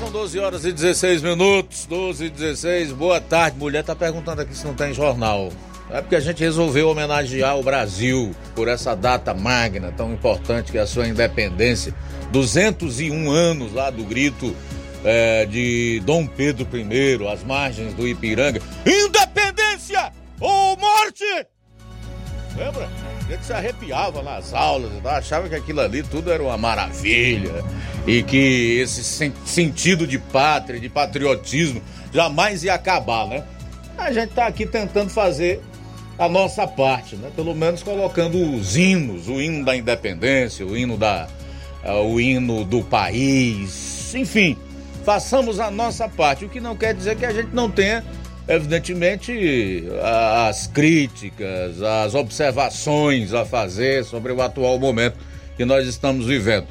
São 12 horas e 16 minutos. 12 e 16. Boa tarde. Mulher tá perguntando aqui se não tem jornal. É porque a gente resolveu homenagear o Brasil por essa data magna, tão importante que é a sua independência. 201 anos lá do grito é, de Dom Pedro I, às margens do Ipiranga. Independência ou morte! Lembra? A gente se arrepiava nas aulas, achava que aquilo ali tudo era uma maravilha e que esse sen sentido de pátria, de patriotismo, jamais ia acabar, né? A gente tá aqui tentando fazer a nossa parte, né? Pelo menos colocando os hinos, o hino da independência, o hino da uh, o hino do país, enfim, façamos a nossa parte, o que não quer dizer que a gente não tenha evidentemente as críticas, as observações a fazer sobre o atual momento que nós estamos vivendo.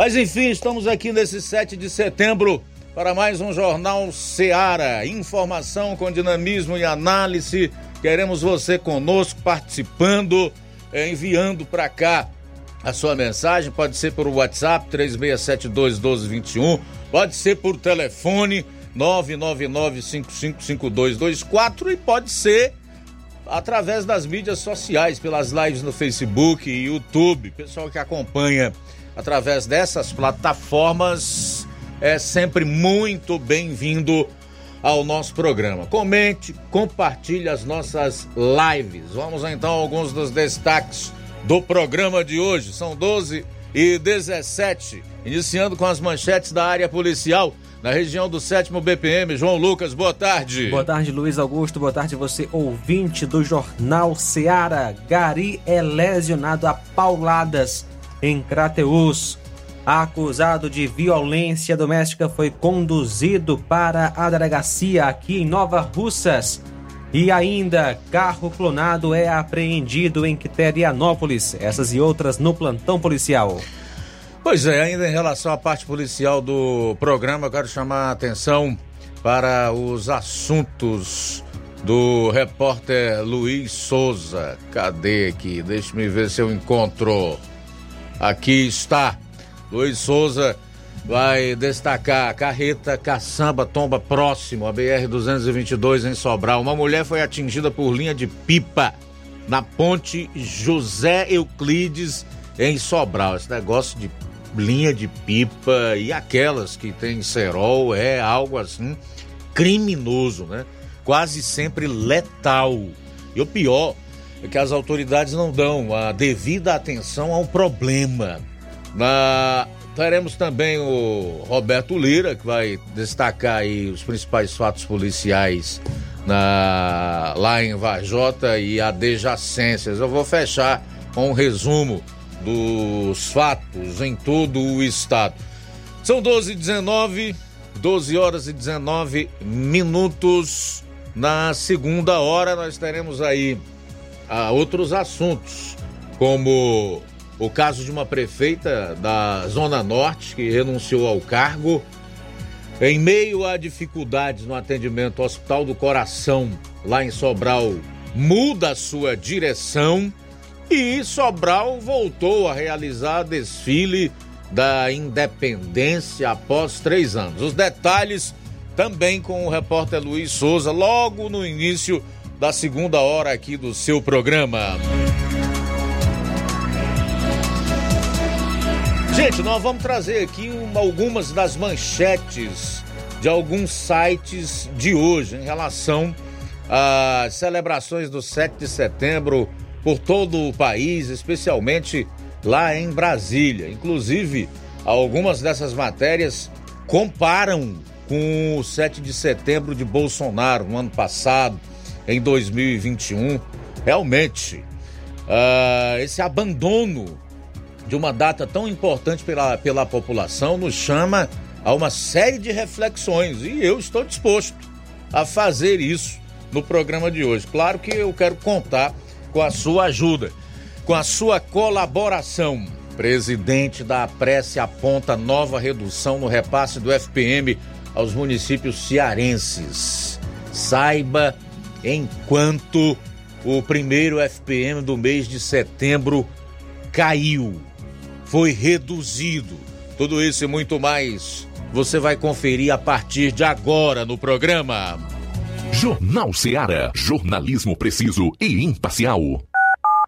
Mas enfim, estamos aqui nesse 7 de setembro para mais um Jornal Seara. Informação com dinamismo e análise. Queremos você conosco, participando, eh, enviando para cá a sua mensagem. Pode ser por WhatsApp 3672 1221, pode ser por telefone 999555224 e pode ser através das mídias sociais, pelas lives no Facebook e YouTube. Pessoal que acompanha através dessas plataformas é sempre muito bem-vindo ao nosso programa. Comente, compartilhe as nossas lives. Vamos então a alguns dos destaques do programa de hoje. São 12 e 17, iniciando com as manchetes da área policial na região do sétimo BPM. João Lucas, boa tarde. Boa tarde, Luiz Augusto. Boa tarde, você ouvinte do Jornal Seara. Gari é lesionado a pauladas em Crateus. Acusado de violência doméstica foi conduzido para a delegacia aqui em Nova Russas. E ainda, carro clonado é apreendido em Quiterianópolis. Essas e outras no plantão policial. Pois é, ainda em relação à parte policial do programa, eu quero chamar a atenção para os assuntos do repórter Luiz Souza. Cadê aqui? Deixa-me ver se eu encontro. Aqui está. Luiz Souza vai destacar carreta caçamba tomba próximo à BR-222 em Sobral. Uma mulher foi atingida por linha de pipa na ponte José Euclides em Sobral. Esse negócio de linha de pipa e aquelas que tem cerol é algo assim criminoso, né? Quase sempre letal. E o pior que as autoridades não dão a devida atenção ao problema. Na... Teremos também o Roberto Lira, que vai destacar aí os principais fatos policiais na... lá em Vajota e adjacências. Eu vou fechar com um resumo dos fatos em todo o estado. São 12 e 19, 12 horas e 19 minutos. Na segunda hora nós teremos aí a outros assuntos, como o caso de uma prefeita da Zona Norte que renunciou ao cargo. Em meio a dificuldades no atendimento ao Hospital do Coração, lá em Sobral, muda a sua direção e Sobral voltou a realizar desfile da independência após três anos. Os detalhes também com o repórter Luiz Souza, logo no início da segunda hora aqui do seu programa. Gente, nós vamos trazer aqui uma, algumas das manchetes de alguns sites de hoje em relação às celebrações do 7 de setembro por todo o país, especialmente lá em Brasília. Inclusive, algumas dessas matérias comparam com o 7 de setembro de Bolsonaro no ano passado, em 2021, realmente uh, esse abandono de uma data tão importante pela, pela população nos chama a uma série de reflexões e eu estou disposto a fazer isso no programa de hoje. Claro que eu quero contar com a sua ajuda, com a sua colaboração. Presidente da Prece aponta nova redução no repasse do FPM aos municípios cearenses. Saiba enquanto o primeiro FPM do mês de setembro caiu, foi reduzido. Tudo isso e muito mais você vai conferir a partir de agora no programa. Jornal Seara. Jornalismo preciso e imparcial.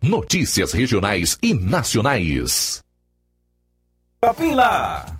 Notícias regionais e nacionais. Lá.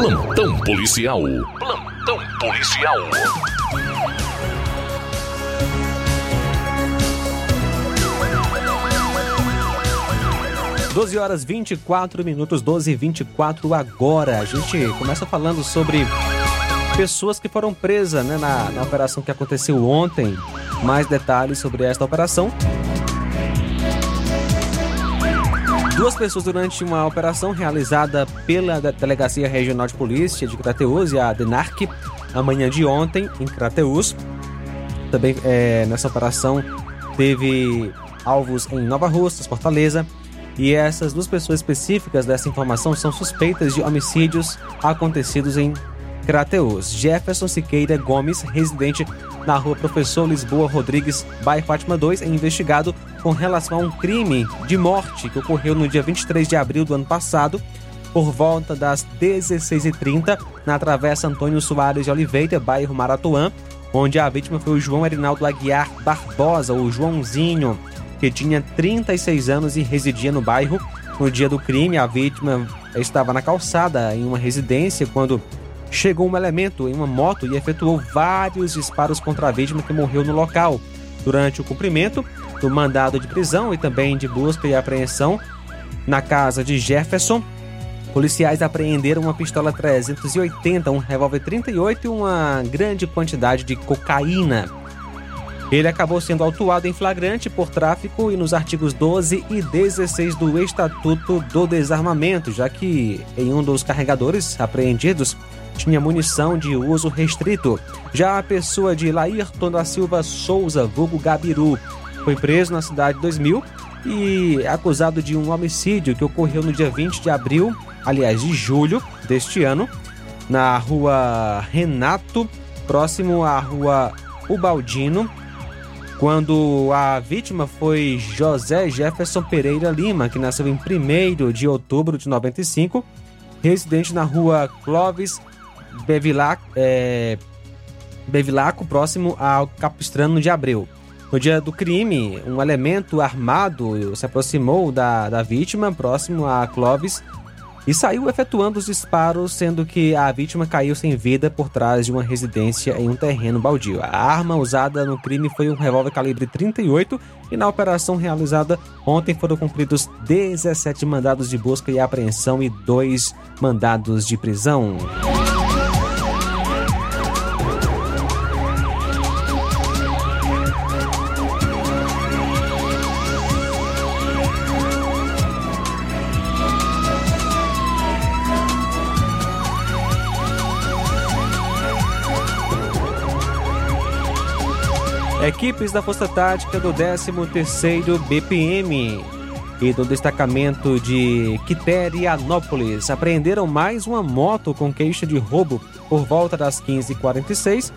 Plantão policial. Plantão policial. 12 horas 24 minutos, 12 e 24 agora. A gente começa falando sobre pessoas que foram presas né, na, na operação que aconteceu ontem. Mais detalhes sobre esta operação. Duas pessoas durante uma operação realizada pela Delegacia Regional de Polícia de Crateus e a DENARC, amanhã de ontem, em Crateus. Também é, nessa operação teve alvos em Nova Russas, Fortaleza, e essas duas pessoas específicas dessa informação são suspeitas de homicídios acontecidos em Crateus. Jefferson Siqueira Gomes, residente na rua Professor Lisboa Rodrigues, bairro Fátima 2, é investigado com relação a um crime de morte que ocorreu no dia 23 de abril do ano passado, por volta das 16h30, na Travessa Antônio Soares de Oliveira, bairro Maratuã, onde a vítima foi o João Erinaldo Aguiar Barbosa, o Joãozinho, que tinha 36 anos e residia no bairro. No dia do crime, a vítima estava na calçada em uma residência quando chegou um elemento em uma moto e efetuou vários disparos contra a vítima que morreu no local. Durante o cumprimento do mandado de prisão e também de busca e apreensão na casa de Jefferson, policiais apreenderam uma pistola 380, um revólver 38 e uma grande quantidade de cocaína. Ele acabou sendo autuado em flagrante por tráfico e nos artigos 12 e 16 do Estatuto do Desarmamento, já que em um dos carregadores apreendidos tinha munição de uso restrito. Já a pessoa de Laírton da Silva Souza, vulgo Gabiru, foi preso na cidade de 2000 e acusado de um homicídio que ocorreu no dia 20 de abril, aliás, de julho deste ano, na rua Renato, próximo à rua Ubaldino, quando a vítima foi José Jefferson Pereira Lima, que nasceu em 1 de outubro de 95, residente na rua Clóvis Bevilac, é, Bevilaco, próximo ao Capistrano de Abreu. No dia do crime, um elemento armado se aproximou da, da vítima, próximo a Clóvis, e saiu efetuando os disparos, sendo que a vítima caiu sem vida por trás de uma residência em um terreno baldio. A arma usada no crime foi um revólver calibre 38 e na operação realizada ontem foram cumpridos 17 mandados de busca e apreensão e dois mandados de prisão. Equipes da Força Tática do 13º BPM e do destacamento de Quiterianópolis apreenderam mais uma moto com queixa de roubo por volta das 15h46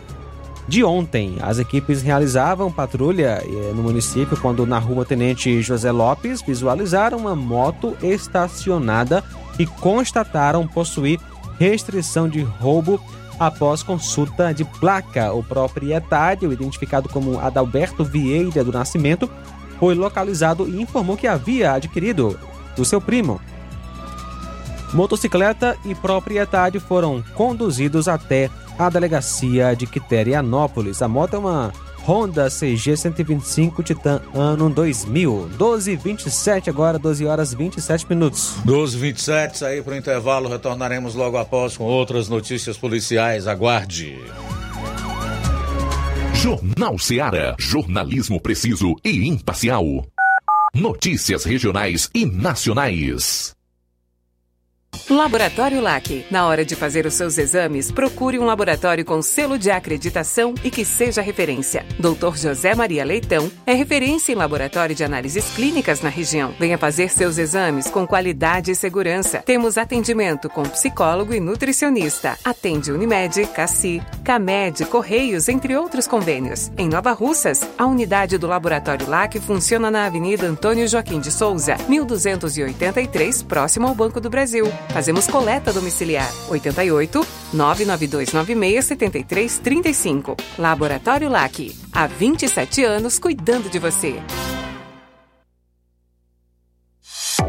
de ontem. As equipes realizavam patrulha eh, no município quando na rua Tenente José Lopes visualizaram uma moto estacionada e constataram possuir restrição de roubo após consulta de placa. O proprietário, identificado como Adalberto Vieira do Nascimento, foi localizado e informou que havia adquirido do seu primo. Motocicleta e proprietário foram conduzidos até a delegacia de Quiterianópolis. A moto é uma Honda CG 125 Titan ano 2000. 12 27 agora, 12 horas 27 minutos. 12 27 sair para o intervalo, retornaremos logo após com outras notícias policiais. Aguarde. Jornal Seara. Jornalismo preciso e imparcial. Notícias regionais e nacionais. Laboratório LAC. Na hora de fazer os seus exames, procure um laboratório com selo de acreditação e que seja referência. Dr. José Maria Leitão é referência em laboratório de análises clínicas na região. Venha fazer seus exames com qualidade e segurança. Temos atendimento com psicólogo e nutricionista. Atende Unimed, Cassi, Camed, Correios, entre outros convênios. Em Nova Russas, a unidade do Laboratório LAC funciona na Avenida Antônio Joaquim de Souza, 1283, próximo ao Banco do Brasil. Fazemos coleta domiciliar 88 99296 7335. Laboratório LAC. Há 27 anos cuidando de você.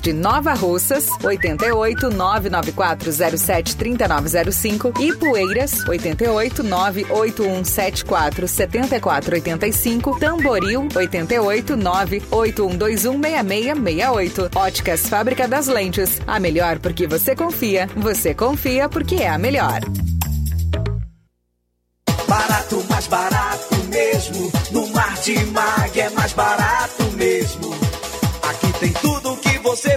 de Nova Russas, 88 99407 3905 e Poeiras, 88 98174 7485, Tamboril, 88 981216668. Óticas Fábrica das Lentes. A melhor porque você confia. Você confia porque é a melhor. Barato, mais barato mesmo. No Mar de Mag é mais barato mesmo. Aqui tem tudo você você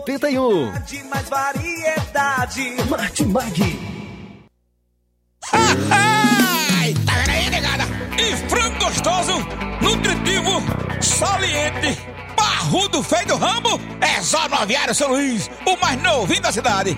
81. Mais variedade. Martimag. Ai, tá vendo aí, negada? E frango gostoso, nutritivo, saliente, barrudo, feio do rambo, é só no Aviário São Luís, o mais novinho da cidade.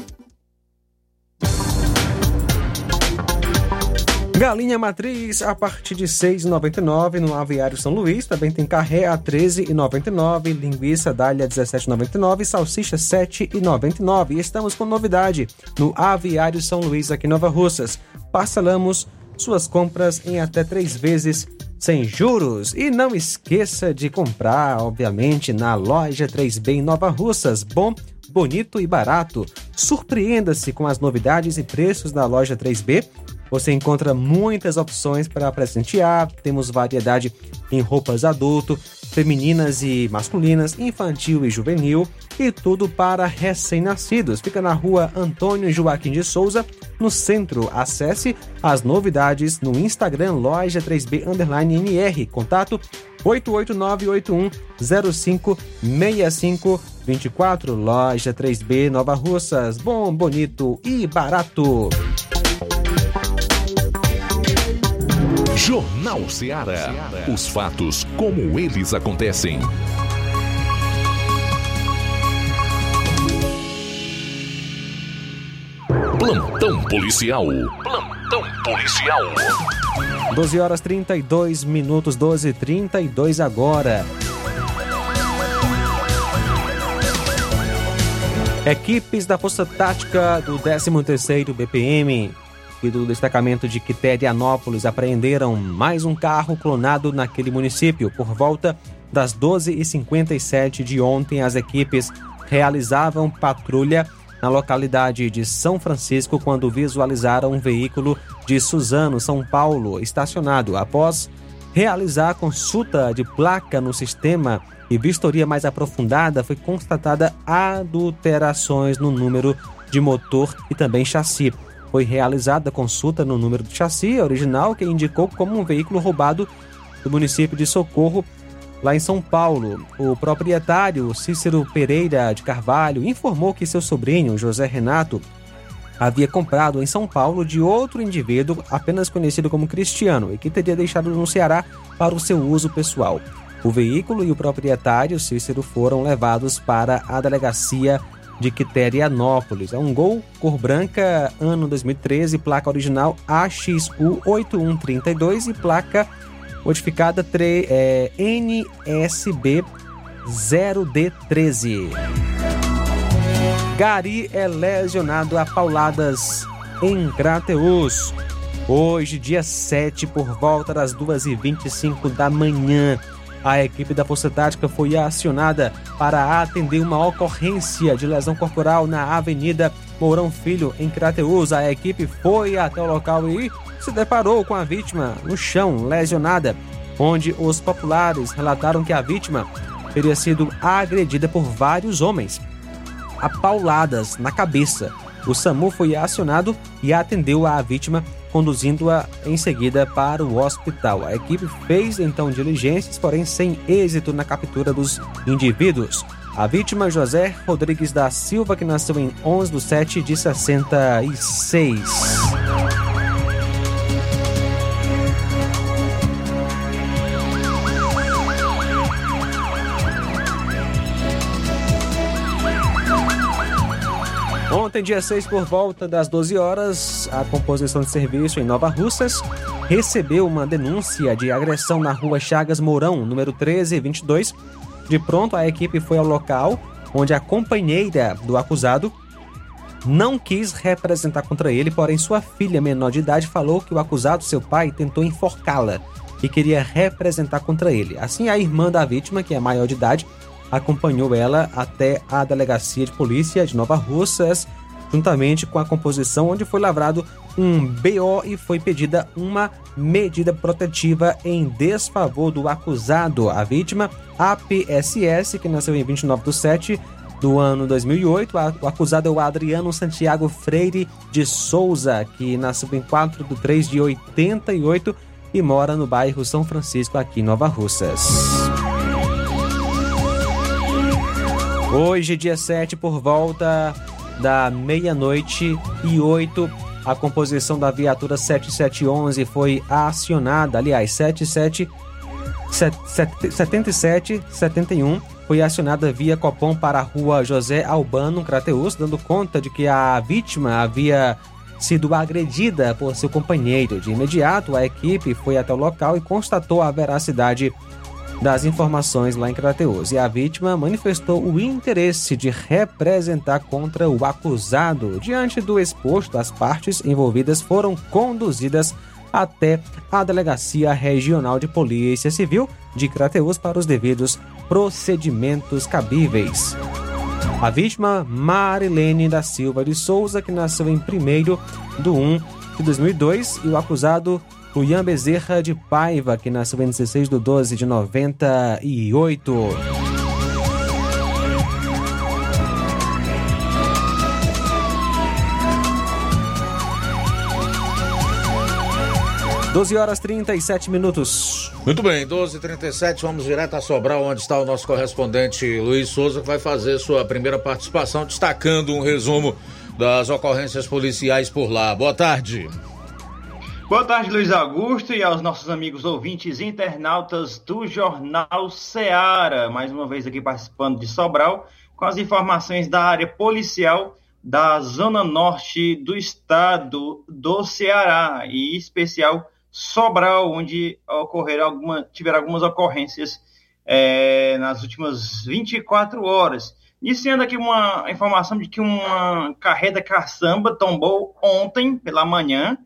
Galinha matriz a partir de R$ 6,99 no Aviário São Luís. Também tem carré a R$ 13,99, linguiça dália R$ 17,99, salsicha R$ 7,99. E estamos com novidade no Aviário São Luís aqui em Nova Russas. Parcelamos suas compras em até três vezes sem juros. E não esqueça de comprar, obviamente, na loja 3B em Nova Russas. Bom, bonito e barato. Surpreenda-se com as novidades e preços da loja 3B. Você encontra muitas opções para presentear, temos variedade em roupas adulto, femininas e masculinas, infantil e juvenil e tudo para recém-nascidos. Fica na rua Antônio Joaquim de Souza, no centro. Acesse as novidades no Instagram loja 3B underline NR. Contato 88981056524 loja 3B Nova Russas. Bom, bonito e barato. Jornal Ceará. Os fatos como eles acontecem. Plantão policial. Plantão policial. 12 horas 32 minutos, 12 e 32 agora. Equipes da Força Tática do 13º BPM e do destacamento de Quiterianópolis apreenderam mais um carro clonado naquele município. Por volta das 12h57 de ontem, as equipes realizavam patrulha na localidade de São Francisco quando visualizaram um veículo de Suzano, São Paulo, estacionado. Após realizar consulta de placa no sistema e vistoria mais aprofundada, foi constatada adulterações no número de motor e também chassi. Foi realizada a consulta no número do chassi original, que indicou como um veículo roubado do município de Socorro, lá em São Paulo. O proprietário Cícero Pereira de Carvalho informou que seu sobrinho, José Renato, havia comprado em São Paulo de outro indivíduo apenas conhecido como Cristiano e que teria deixado no Ceará para o seu uso pessoal. O veículo e o proprietário Cícero foram levados para a delegacia de Quiterianópolis. É um Gol cor branca, ano 2013, placa original AXU8132 e placa modificada é, NSB 0D13. Gari é lesionado a pauladas em Crateus. Hoje, dia 7, por volta das 2h25 da manhã, a equipe da Força Tática foi acionada para atender uma ocorrência de lesão corporal na Avenida Mourão Filho, em Crateus. A equipe foi até o local e se deparou com a vítima no chão, lesionada, onde os populares relataram que a vítima teria sido agredida por vários homens, a pauladas na cabeça. O SAMU foi acionado e atendeu a vítima, conduzindo-a em seguida para o hospital. A equipe fez então diligências, porém sem êxito na captura dos indivíduos. A vítima, José Rodrigues da Silva, que nasceu em 11 de 7 de 66. Ontem, dia 6, por volta das 12 horas, a composição de serviço em Nova Russas recebeu uma denúncia de agressão na rua Chagas Mourão, número 1322. De pronto, a equipe foi ao local onde a companheira do acusado não quis representar contra ele, porém sua filha menor de idade falou que o acusado, seu pai, tentou enforcá-la e queria representar contra ele. Assim, a irmã da vítima, que é maior de idade, acompanhou ela até a delegacia de polícia de Nova Russas, juntamente com a composição onde foi lavrado um BO e foi pedida uma medida protetiva em desfavor do acusado. A vítima, a PSS, que nasceu em 29 de 7 do ano 2008. O acusado é o Adriano Santiago Freire de Souza, que nasceu em 4 de 3 de 88 e mora no bairro São Francisco, aqui em Nova Russas. Hoje, dia 7, por volta da meia-noite e 8, a composição da viatura 7711 foi acionada, aliás, 77 77 71 foi acionada via Copom para a rua José Albano, Crateus, dando conta de que a vítima havia sido agredida por seu companheiro. De imediato, a equipe foi até o local e constatou a veracidade das informações lá em Crateus. E a vítima manifestou o interesse de representar contra o acusado. Diante do exposto, as partes envolvidas foram conduzidas até a Delegacia Regional de Polícia Civil de Crateus para os devidos procedimentos cabíveis. A vítima, Marilene da Silva de Souza, que nasceu em 1 de 1 de 2002, e o acusado, Luian Bezerra de Paiva, que nasceu em 16 de 12 de 98. 12 horas 37 minutos. Muito bem, 12 h 37 vamos direto a Sobral, onde está o nosso correspondente Luiz Souza, que vai fazer sua primeira participação, destacando um resumo das ocorrências policiais por lá. Boa tarde. Boa tarde, Luiz Augusto, e aos nossos amigos ouvintes internautas do Jornal Seara. Mais uma vez aqui participando de Sobral, com as informações da área policial da zona norte do estado do Ceará, e em especial Sobral, onde ocorreram alguma, tiveram algumas ocorrências é, nas últimas 24 horas. Iniciando aqui uma informação de que uma carreta caçamba tombou ontem pela manhã,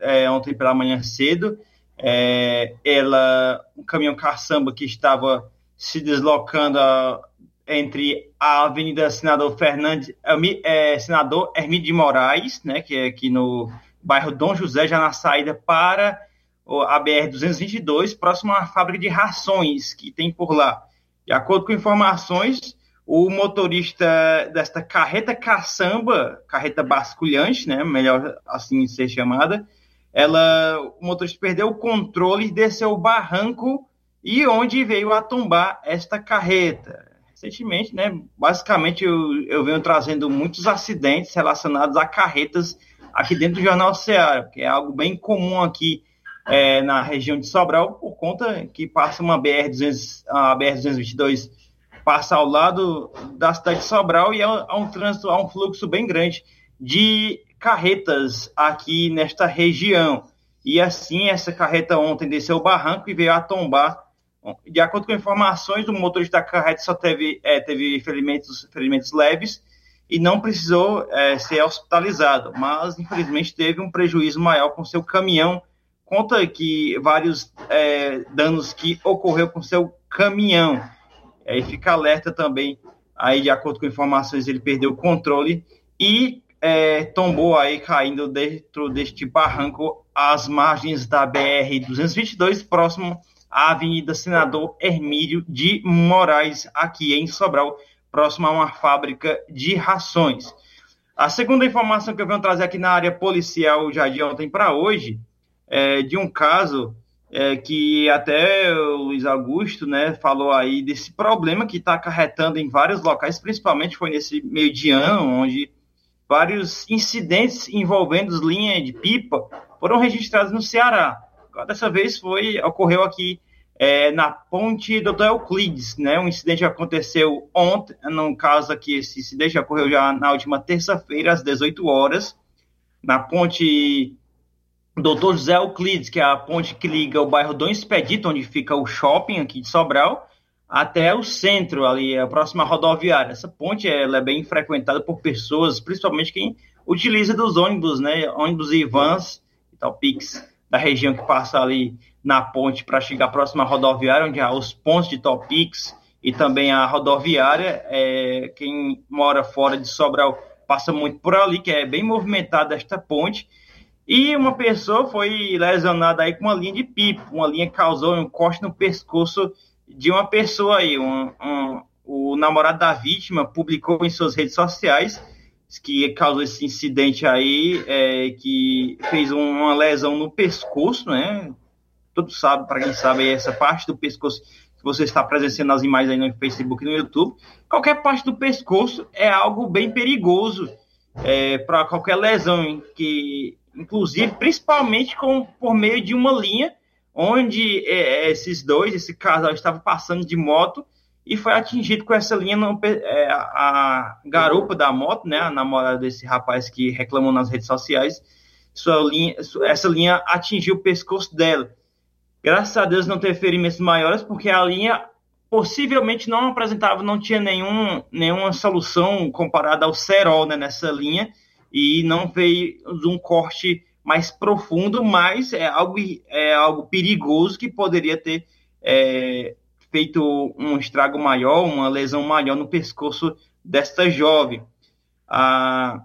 é, ontem pela manhã cedo. É, ela, um caminhão caçamba que estava se deslocando a, entre a Avenida Senador Fernandes, é, Senador Hermídio de Moraes, né, que é aqui no bairro Dom José, já na saída para a BR-222, próximo à fábrica de rações que tem por lá. De acordo com informações, o motorista desta carreta caçamba, carreta basculhante, né, melhor assim ser chamada, ela, o motorista perdeu o controle e desceu o barranco e onde veio a tombar esta carreta. Recentemente, né, basicamente eu, eu venho trazendo muitos acidentes relacionados a carretas aqui dentro do Jornal Ceará, que é algo bem comum aqui é, na região de Sobral, por conta que passa uma BR-200, a BR-222 passa ao lado da cidade de Sobral e há um trânsito, há um fluxo bem grande de carretas aqui nesta região. E assim, essa carreta ontem desceu o barranco e veio a tombar. De acordo com informações, o motorista da carreta só teve, é, teve ferimentos, ferimentos leves e não precisou é, ser hospitalizado, mas infelizmente teve um prejuízo maior com seu caminhão. Conta que vários é, danos que ocorreu com seu caminhão. Aí fica alerta também, aí de acordo com informações, ele perdeu o controle e é, tombou aí caindo dentro deste barranco às margens da BR 222, próximo à Avenida Senador Hermílio de Moraes, aqui em Sobral próximo a uma fábrica de rações. A segunda informação que eu venho trazer aqui na área policial já de ontem para hoje é de um caso é, que até o Luiz Augusto né, falou aí desse problema que está acarretando em vários locais, principalmente foi nesse meio de ano, onde vários incidentes envolvendo linha de pipa foram registrados no Ceará. Dessa vez foi ocorreu aqui é, na ponte Dr. Euclides, né? Um incidente aconteceu ontem, no caso aqui, esse incidente ocorreu já na última terça-feira, às 18 horas, na ponte Dr. José Euclides, que é a ponte que liga o bairro Dom Expedito, onde fica o shopping aqui de Sobral, até o centro, ali, a próxima rodoviária. Essa ponte ela é bem frequentada por pessoas, principalmente quem utiliza dos ônibus, né? Ônibus e vans e tal, Pix, da região que passa ali na ponte para chegar à próxima rodoviária, onde há os pontos de Topix e também a rodoviária. É, quem mora fora de Sobral passa muito por ali, que é bem movimentada esta ponte. E uma pessoa foi lesionada aí com uma linha de pipo, uma linha causou um corte no pescoço de uma pessoa aí. Um, um, o namorado da vítima publicou em suas redes sociais que causou esse incidente aí, é, que fez uma lesão no pescoço, né? Todos sabem, para quem sabe, essa parte do pescoço que você está presenciando nas imagens aí no Facebook e no YouTube. Qualquer parte do pescoço é algo bem perigoso é, para qualquer lesão, que inclusive, principalmente com, por meio de uma linha onde é, esses dois, esse casal, estava passando de moto e foi atingido com essa linha no, é, a garupa da moto, né, a namorada desse rapaz que reclamou nas redes sociais, sua linha, essa linha atingiu o pescoço dela. Graças a Deus não teve ferimentos maiores, porque a linha possivelmente não apresentava, não tinha nenhum, nenhuma solução comparada ao cerol né, nessa linha, e não fez um corte mais profundo, mas é algo, é algo perigoso que poderia ter é, feito um estrago maior, uma lesão maior no pescoço desta jovem. Ah,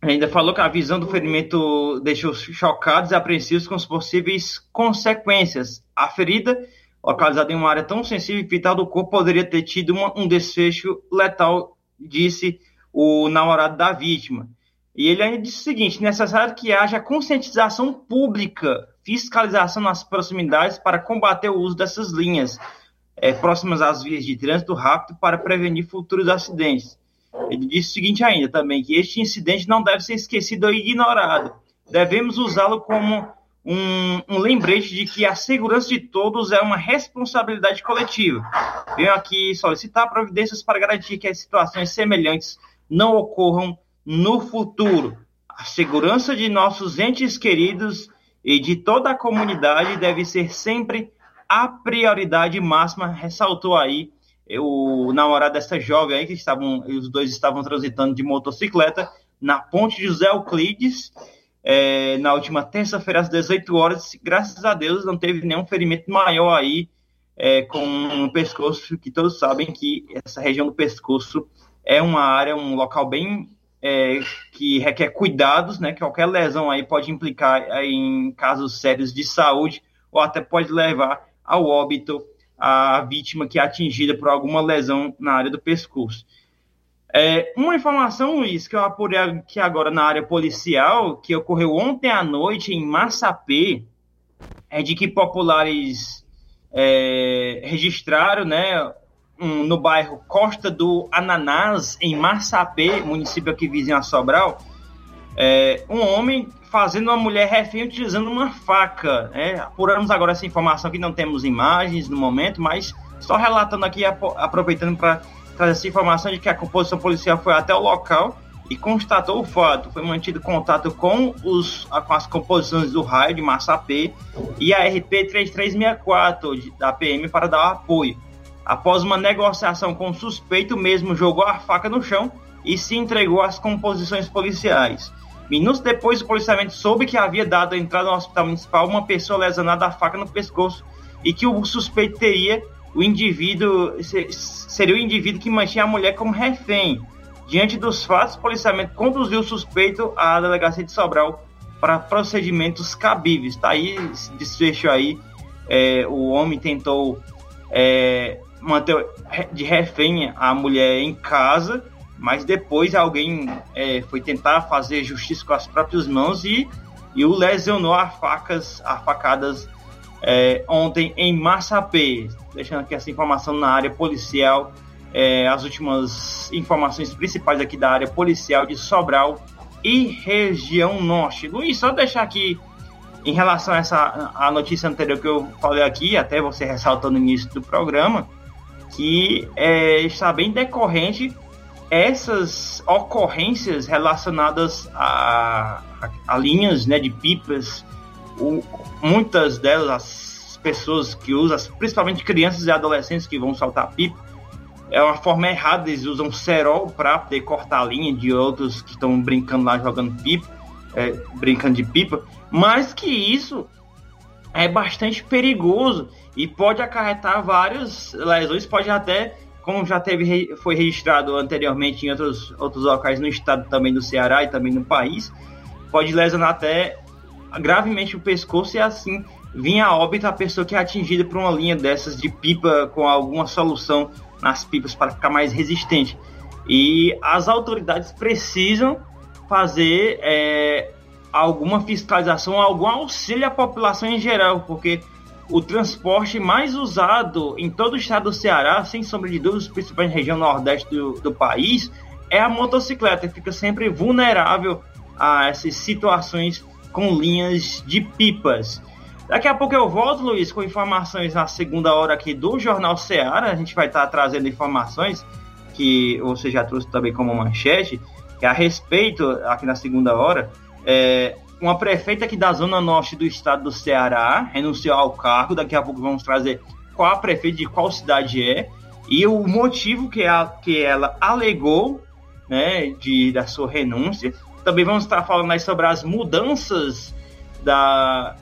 ainda falou que a visão do ferimento deixou chocados e apreensivos com as possíveis consequências. A ferida, localizada em uma área tão sensível e vital do corpo, poderia ter tido uma, um desfecho letal, disse o namorado da vítima. E ele ainda disse o seguinte: necessário que haja conscientização pública, fiscalização nas proximidades para combater o uso dessas linhas é, próximas às vias de trânsito rápido para prevenir futuros acidentes. Ele disse o seguinte ainda também, que este incidente não deve ser esquecido ou ignorado. Devemos usá-lo como um, um, lembrete de que a segurança de todos é uma responsabilidade coletiva. Venho aqui solicitar providências para garantir que as situações semelhantes não ocorram no futuro. A segurança de nossos entes queridos e de toda a comunidade deve ser sempre a prioridade máxima, ressaltou aí o namorado dessa jovem aí, que estavam, os dois estavam transitando de motocicleta na ponte José Euclides, é, na última terça-feira, às 18 horas. Graças a Deus, não teve nenhum ferimento maior aí é, com o pescoço, que todos sabem que essa região do pescoço é uma área, um local bem é, que requer cuidados, né? Que qualquer lesão aí pode implicar em casos sérios de saúde ou até pode levar ao óbito a vítima que é atingida por alguma lesão na área do pescoço. É, uma informação, Luiz, que eu apurei aqui agora na área policial, que ocorreu ontem à noite em Massapê, é de que populares é, registraram, né, no bairro Costa do Ananás, em Massapê, município aqui vizinho a Sobral, é, um homem fazendo uma mulher refém utilizando uma faca. Né? Apuramos agora essa informação que não temos imagens no momento, mas só relatando aqui, aproveitando para trazer essa informação de que a composição policial foi até o local e constatou o fato. Foi mantido contato com, os, com as composições do raio de Massapê e a RP 3364 da PM para dar apoio. Após uma negociação com o suspeito, mesmo jogou a faca no chão e se entregou às composições policiais. Minutos depois, o policiamento soube que havia dado a entrada no hospital municipal uma pessoa lesionada a faca no pescoço e que o suspeito teria o indivíduo seria o indivíduo que mantinha a mulher como refém. Diante dos fatos, o policiamento conduziu o suspeito à delegacia de Sobral para procedimentos cabíveis. Está aí esse desfecho aí. É, o homem tentou é, manter de refém a mulher em casa mas depois alguém é, foi tentar fazer justiça com as próprias mãos e, e o lesionou a facas, a facadas é, ontem em Massapê. Deixando aqui essa informação na área policial, é, as últimas informações principais aqui da área policial de Sobral e região norte. Luiz, só deixar aqui em relação a essa a notícia anterior que eu falei aqui, até você ressaltou no início do programa, que é, está bem decorrente essas ocorrências relacionadas a, a, a linhas né, de pipas, o, muitas delas, as pessoas que usam, principalmente crianças e adolescentes que vão saltar pipa, é uma forma errada, eles usam cerol para poder cortar a linha de outros que estão brincando lá jogando pipa, é, brincando de pipa, mas que isso é bastante perigoso e pode acarretar várias lesões, pode até, como já teve, foi registrado anteriormente em outros, outros locais no estado também do Ceará e também no país, pode lesionar até gravemente o pescoço e assim vir a óbito a pessoa que é atingida por uma linha dessas de pipa com alguma solução nas pipas para ficar mais resistente. E as autoridades precisam fazer é, alguma fiscalização, algum auxílio à população em geral, porque o transporte mais usado em todo o estado do Ceará, sem sombra de dúvidas, principalmente na região nordeste do, do país, é a motocicleta. Fica sempre vulnerável a essas situações com linhas de pipas. Daqui a pouco eu volto, Luiz, com informações na segunda hora aqui do Jornal Ceará. A gente vai estar trazendo informações que você já trouxe também como manchete, que é a respeito, aqui na segunda hora, é, uma prefeita aqui da zona norte do estado do Ceará renunciou ao cargo. Daqui a pouco vamos trazer qual a prefeita de qual cidade é e o motivo que, a, que ela alegou né, de, da sua renúncia. Também vamos estar falando aí sobre as mudanças da,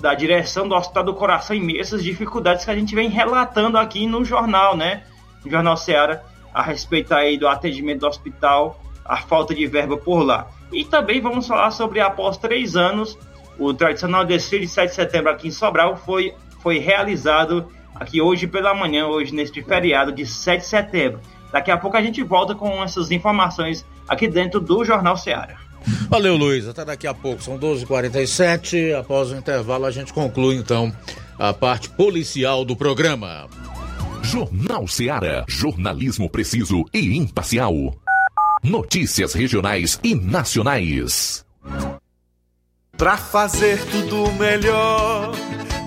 da direção do Hospital do Coração essas dificuldades que a gente vem relatando aqui no jornal, né? No Jornal Ceará, a respeito aí do atendimento do hospital, a falta de verba por lá. E também vamos falar sobre, após três anos, o tradicional desfile de 7 de setembro aqui em Sobral foi, foi realizado aqui hoje pela manhã, hoje neste feriado de 7 de setembro. Daqui a pouco a gente volta com essas informações aqui dentro do Jornal Ceará. Valeu, Luiz. Até daqui a pouco. São 12h47. Após o intervalo, a gente conclui então a parte policial do programa. Jornal Ceará. Jornalismo preciso e imparcial. Notícias regionais e nacionais. Pra fazer tudo melhor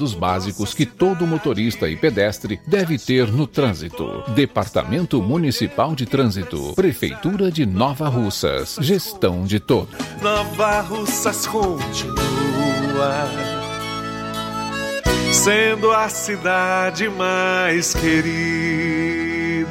cuidados básicos que todo motorista e pedestre deve ter no trânsito. Departamento Municipal de Trânsito, Prefeitura de Nova Russas, gestão de todos. Nova Russas continua sendo a cidade mais querida.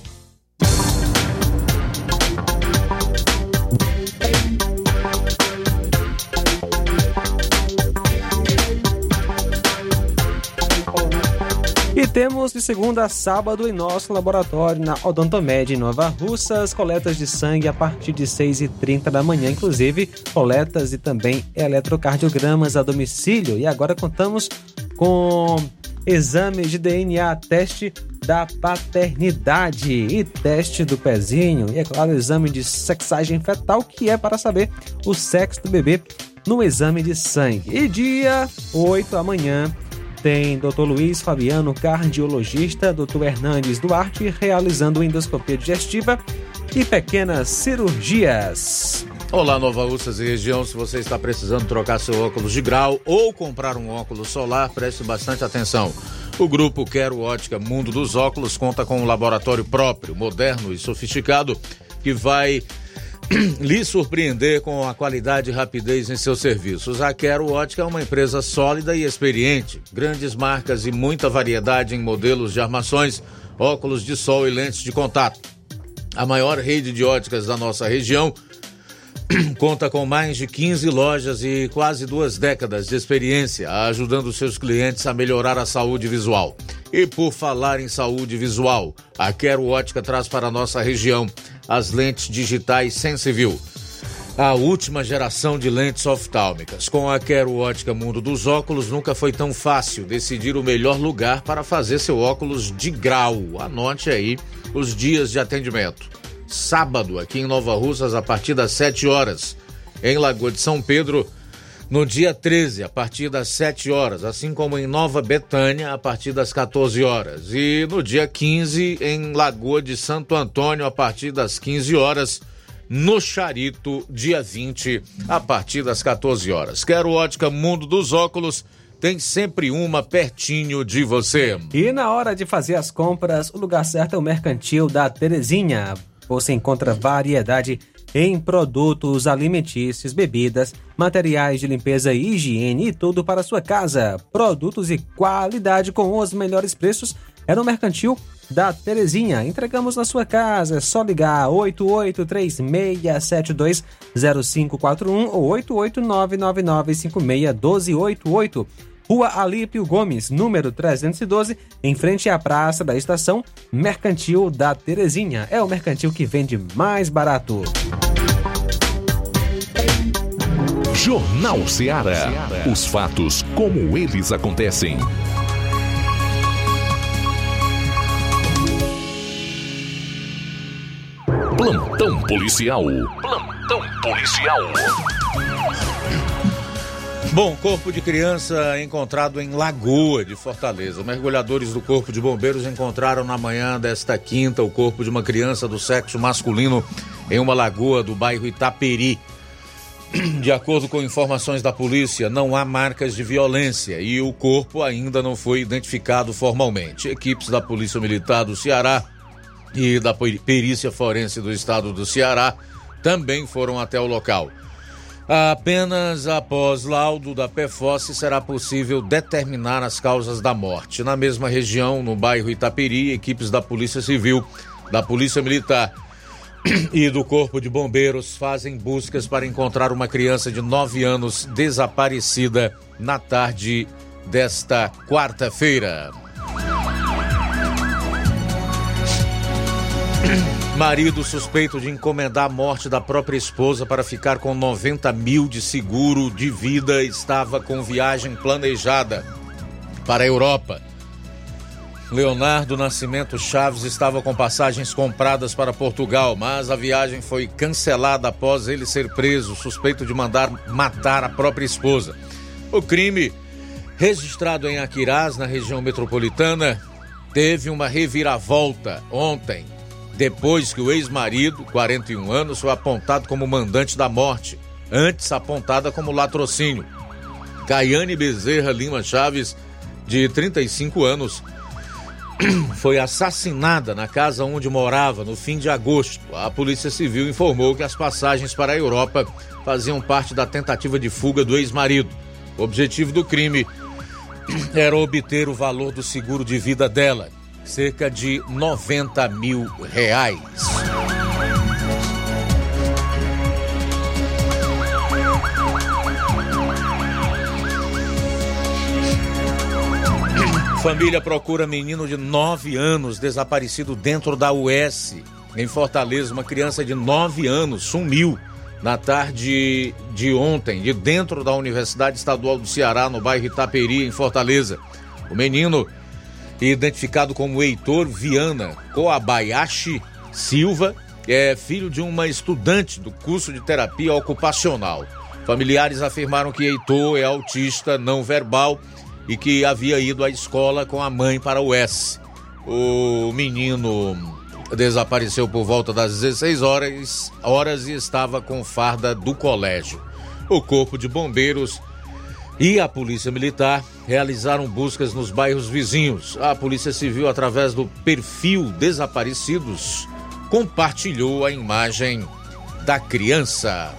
E temos de segunda a sábado em nosso laboratório na Odontomed em Nova Russas, coletas de sangue a partir de 6h30 da manhã, inclusive coletas e também eletrocardiogramas a domicílio. E agora contamos com exames de DNA, teste da paternidade e teste do pezinho. E é claro, exame de sexagem fetal, que é para saber o sexo do bebê no exame de sangue. E dia 8 amanhã tem Dr. Luiz Fabiano, cardiologista, Dr. Hernandes Duarte, realizando endoscopia digestiva e pequenas cirurgias. Olá, Nova Russas e região. Se você está precisando trocar seu óculos de grau ou comprar um óculos solar, preste bastante atenção. O grupo Quero Ótica Mundo dos Óculos conta com um laboratório próprio, moderno e sofisticado, que vai lhe surpreender com a qualidade e rapidez em seus serviços. A Quero Ótica é uma empresa sólida e experiente, grandes marcas e muita variedade em modelos de armações, óculos de sol e lentes de contato. A maior rede de óticas da nossa região conta com mais de 15 lojas e quase duas décadas de experiência, ajudando seus clientes a melhorar a saúde visual. E por falar em saúde visual, a Quero Ótica traz para a nossa região as lentes digitais Sensiview. A última geração de lentes oftálmicas. Com a Quero Ótica Mundo dos Óculos, nunca foi tão fácil decidir o melhor lugar para fazer seu óculos de grau. Anote aí os dias de atendimento sábado, aqui em Nova Russas, a partir das 7 horas. Em Lagoa de São Pedro, no dia 13, a partir das 7 horas, assim como em Nova Betânia, a partir das 14 horas. E no dia 15, em Lagoa de Santo Antônio, a partir das 15 horas. No Charito, dia 20, a partir das 14 horas. Quero ótica Mundo dos Óculos tem sempre uma pertinho de você. E na hora de fazer as compras, o lugar certo é o Mercantil da Terezinha você encontra variedade em produtos alimentícios, bebidas, materiais de limpeza e higiene e tudo para sua casa. Produtos e qualidade com os melhores preços é no Mercantil da Terezinha. Entregamos na sua casa. É só ligar 8836720541 ou 88999561288. Rua Alípio Gomes, número 312, em frente à Praça da Estação Mercantil da Terezinha. É o mercantil que vende mais barato. Jornal Ceará. Os fatos como eles acontecem. Plantão policial. Plantão policial. Bom, corpo de criança encontrado em Lagoa de Fortaleza. Mergulhadores do Corpo de Bombeiros encontraram na manhã desta quinta o corpo de uma criança do sexo masculino em uma lagoa do bairro Itaperi. De acordo com informações da polícia, não há marcas de violência e o corpo ainda não foi identificado formalmente. Equipes da Polícia Militar do Ceará e da Perícia Forense do Estado do Ceará também foram até o local. Apenas após laudo da PFOS será possível determinar as causas da morte. Na mesma região, no bairro Itaperi, equipes da Polícia Civil, da Polícia Militar e do Corpo de Bombeiros fazem buscas para encontrar uma criança de 9 anos desaparecida na tarde desta quarta-feira. Marido suspeito de encomendar a morte da própria esposa para ficar com 90 mil de seguro de vida estava com viagem planejada para a Europa. Leonardo Nascimento Chaves estava com passagens compradas para Portugal, mas a viagem foi cancelada após ele ser preso, suspeito de mandar matar a própria esposa. O crime, registrado em Aquirás, na região metropolitana, teve uma reviravolta ontem depois que o ex-marido, 41 anos, foi apontado como mandante da morte, antes apontada como latrocínio. Caiane Bezerra Lima Chaves, de 35 anos, foi assassinada na casa onde morava no fim de agosto. A Polícia Civil informou que as passagens para a Europa faziam parte da tentativa de fuga do ex-marido. O objetivo do crime era obter o valor do seguro de vida dela, cerca de 90 mil reais. Família procura menino de 9 anos desaparecido dentro da US. Em Fortaleza, uma criança de 9 anos sumiu na tarde de ontem, de dentro da Universidade Estadual do Ceará, no bairro Itaperi, em Fortaleza. O menino identificado como Heitor Viana Koabayashi Silva, é filho de uma estudante do curso de terapia ocupacional. Familiares afirmaram que Heitor é autista não verbal e que havia ido à escola com a mãe para o S. O menino desapareceu por volta das 16 horas, horas e estava com farda do colégio. O Corpo de Bombeiros e a Polícia Militar realizaram buscas nos bairros vizinhos. A Polícia Civil, através do perfil Desaparecidos, compartilhou a imagem da criança.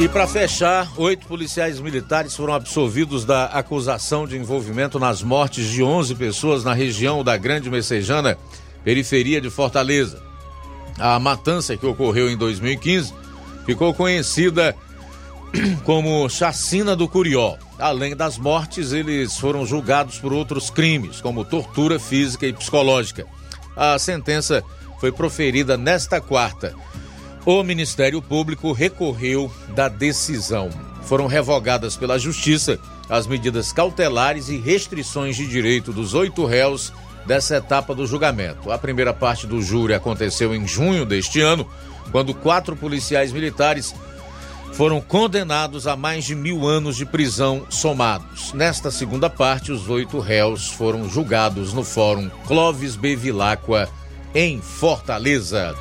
E para fechar, oito policiais militares foram absolvidos da acusação de envolvimento nas mortes de 11 pessoas na região da Grande Messejana, periferia de Fortaleza. A matança que ocorreu em 2015 ficou conhecida como Chacina do Curió. Além das mortes, eles foram julgados por outros crimes, como tortura física e psicológica. A sentença foi proferida nesta quarta o Ministério Público recorreu da decisão. Foram revogadas pela Justiça as medidas cautelares e restrições de direito dos oito réus dessa etapa do julgamento. A primeira parte do júri aconteceu em junho deste ano, quando quatro policiais militares foram condenados a mais de mil anos de prisão somados. Nesta segunda parte, os oito réus foram julgados no Fórum Clóvis Bevilacqua, em Fortaleza.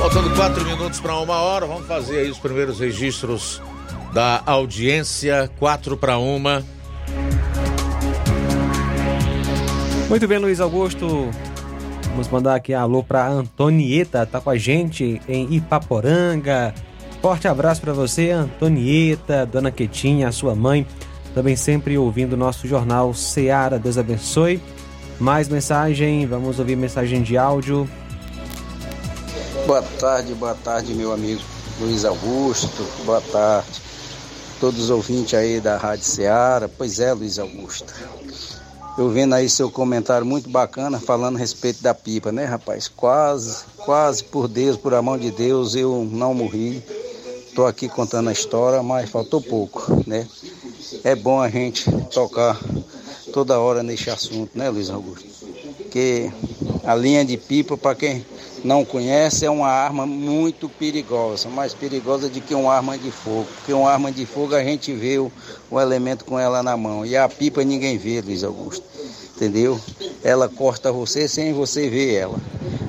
Faltando quatro minutos para uma hora, vamos fazer aí os primeiros registros da audiência. Quatro para uma. Muito bem, Luiz Augusto. Vamos mandar aqui alô para Antonieta, tá com a gente em Ipaporanga. Forte abraço para você, Antonieta, Dona Quetinha, sua mãe, também sempre ouvindo o nosso jornal Seara. Deus abençoe. Mais mensagem, vamos ouvir mensagem de áudio. Boa tarde, boa tarde, meu amigo Luiz Augusto. Boa tarde. Todos os ouvintes aí da Rádio Ceará. Pois é, Luiz Augusto. Eu vendo aí seu comentário muito bacana falando a respeito da pipa, né, rapaz? Quase, quase por Deus, por a mão de Deus, eu não morri. Tô aqui contando a história, mas faltou pouco, né? É bom a gente tocar toda hora nesse assunto, né, Luiz Augusto? Porque a linha de pipa, para quem não conhece, é uma arma muito perigosa, mais perigosa do que uma arma de fogo. Porque uma arma de fogo a gente vê o, o elemento com ela na mão. E a pipa ninguém vê, Luiz Augusto. Entendeu? Ela corta você sem você ver ela.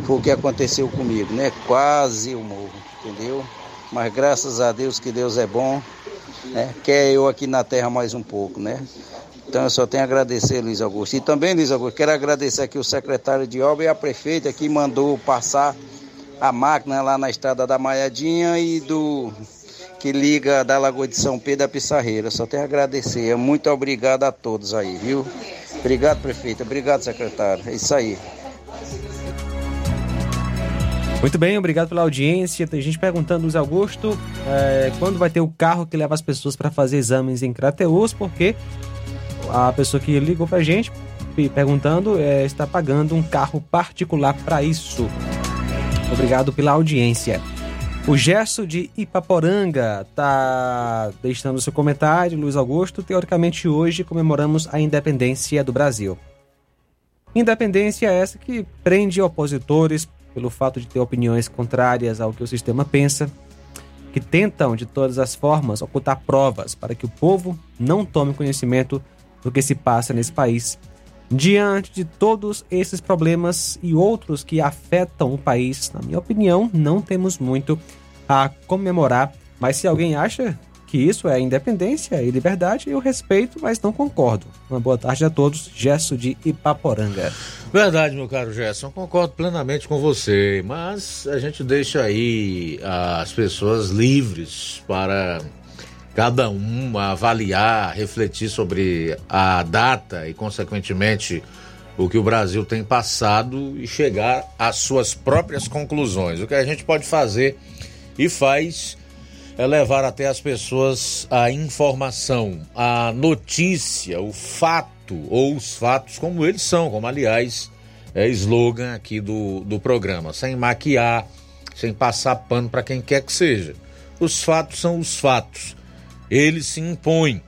Foi o que aconteceu comigo, né? Quase eu morro, entendeu? Mas graças a Deus que Deus é bom, né? Quer eu aqui na terra mais um pouco, né? Então eu só tenho a agradecer, Luiz Augusto. E também, Luiz Augusto, quero agradecer aqui o secretário de obra e a prefeita que mandou passar a máquina lá na estrada da Maiadinha e do que liga da Lagoa de São Pedro a Pissarreira. Só tenho a agradecer. Muito obrigado a todos aí, viu? Obrigado, prefeita. Obrigado, secretário. É isso aí. Muito bem, obrigado pela audiência. Tem gente perguntando, Luiz Augusto, é, quando vai ter o carro que leva as pessoas para fazer exames em Crateus, porque a pessoa que ligou pra gente perguntando é, está pagando um carro particular para isso. Obrigado pela audiência. O Gesso de Ipaporanga está deixando seu comentário, Luiz Augusto. Teoricamente, hoje comemoramos a independência do Brasil. Independência essa que prende opositores pelo fato de ter opiniões contrárias ao que o sistema pensa, que tentam de todas as formas ocultar provas para que o povo não tome conhecimento do que se passa nesse país. Diante de todos esses problemas e outros que afetam o país, na minha opinião, não temos muito a comemorar. Mas se alguém acha que isso é independência e liberdade, eu respeito, mas não concordo. Uma boa tarde a todos. Gesso de Ipaporanga. Verdade, meu caro Gerson, concordo plenamente com você, mas a gente deixa aí as pessoas livres para cada um avaliar, refletir sobre a data e, consequentemente, o que o Brasil tem passado e chegar às suas próprias conclusões. O que a gente pode fazer e faz é levar até as pessoas a informação, a notícia, o fato ou os fatos como eles são, como aliás é slogan aqui do, do programa, sem maquiar, sem passar pano para quem quer que seja. Os fatos são os fatos ele se impõe.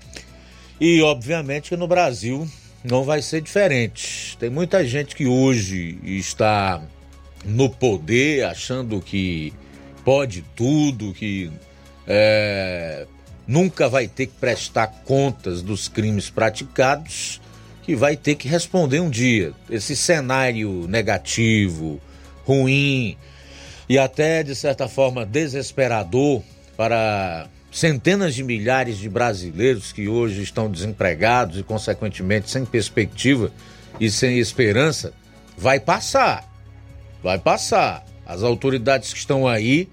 E obviamente que no Brasil não vai ser diferente. Tem muita gente que hoje está no poder achando que pode tudo, que é, nunca vai ter que prestar contas dos crimes praticados, que vai ter que responder um dia. Esse cenário negativo, ruim e até, de certa forma, desesperador para centenas de milhares de brasileiros que hoje estão desempregados e, consequentemente, sem perspectiva e sem esperança, vai passar. Vai passar. As autoridades que estão aí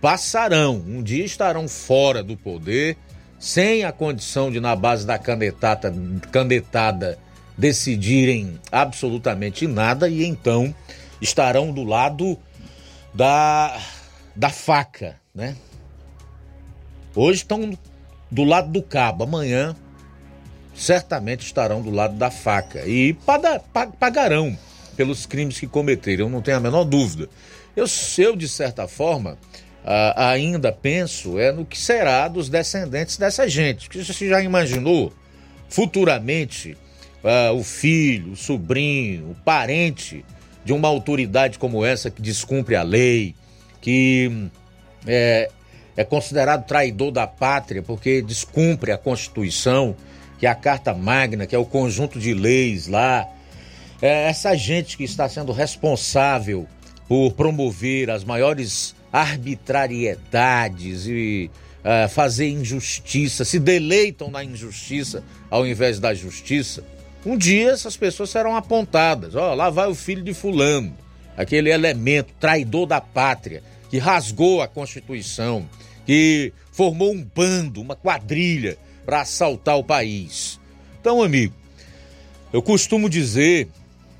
passarão. Um dia estarão fora do poder, sem a condição de, na base da canetada, canetada decidirem absolutamente nada e então estarão do lado da, da faca, né? Hoje estão do lado do cabo, amanhã certamente estarão do lado da faca e pagarão pelos crimes que cometeram, não tenho a menor dúvida. Eu, eu de certa forma, ainda penso é no que será dos descendentes dessa gente. Você já imaginou futuramente o filho, o sobrinho, o parente de uma autoridade como essa que descumpre a lei, que é, é considerado traidor da pátria porque descumpre a Constituição, que é a Carta Magna, que é o conjunto de leis lá. É essa gente que está sendo responsável por promover as maiores arbitrariedades e uh, fazer injustiça, se deleitam na injustiça ao invés da justiça. Um dia essas pessoas serão apontadas. Ó, oh, lá vai o filho de fulano, aquele elemento traidor da pátria que rasgou a Constituição, que formou um bando, uma quadrilha para assaltar o país. Então, amigo, eu costumo dizer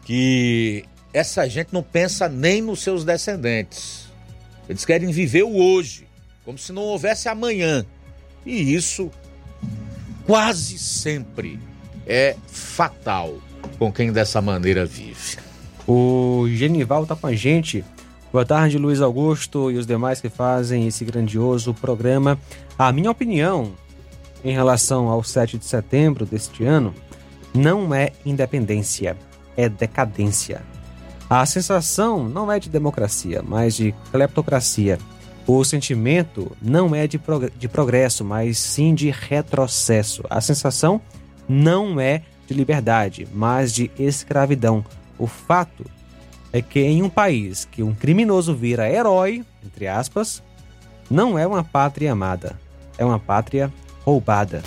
que essa gente não pensa nem nos seus descendentes. Eles querem viver o hoje, como se não houvesse amanhã. E isso quase sempre é fatal com quem dessa maneira vive. O Genival está com a gente Boa tarde, Luiz Augusto e os demais que fazem esse grandioso programa. A minha opinião em relação ao 7 de setembro deste ano não é independência, é decadência. A sensação não é de democracia, mas de kleptocracia. O sentimento não é de, prog de progresso, mas sim de retrocesso. A sensação não é de liberdade, mas de escravidão. O fato é que em um país que um criminoso vira herói, entre aspas, não é uma pátria amada, é uma pátria roubada.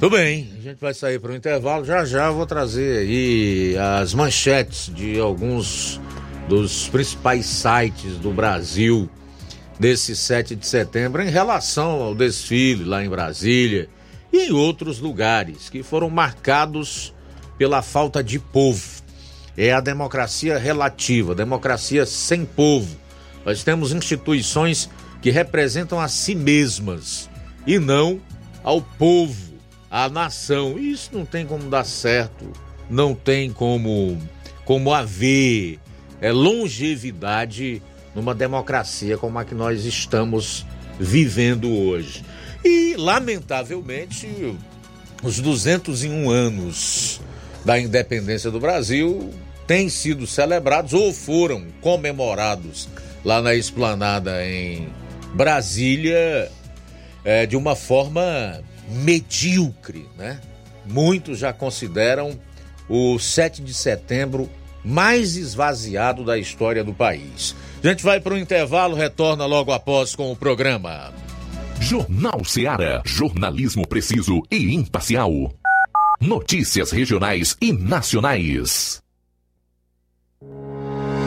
Tudo bem, a gente vai sair para o intervalo. Já já vou trazer aí as manchetes de alguns dos principais sites do Brasil desse 7 de setembro em relação ao desfile lá em Brasília e em outros lugares que foram marcados pela falta de povo é a democracia relativa, democracia sem povo. Nós temos instituições que representam a si mesmas e não ao povo, à nação. Isso não tem como dar certo, não tem como como haver é, longevidade numa democracia como a que nós estamos vivendo hoje. E, lamentavelmente, os 201 anos da independência do Brasil têm sido celebrados ou foram comemorados lá na esplanada em Brasília é, de uma forma medíocre, né? Muitos já consideram o 7 de setembro mais esvaziado da história do país. A gente vai para o intervalo, retorna logo após com o programa. Jornal Seara. Jornalismo preciso e imparcial. Notícias regionais e nacionais.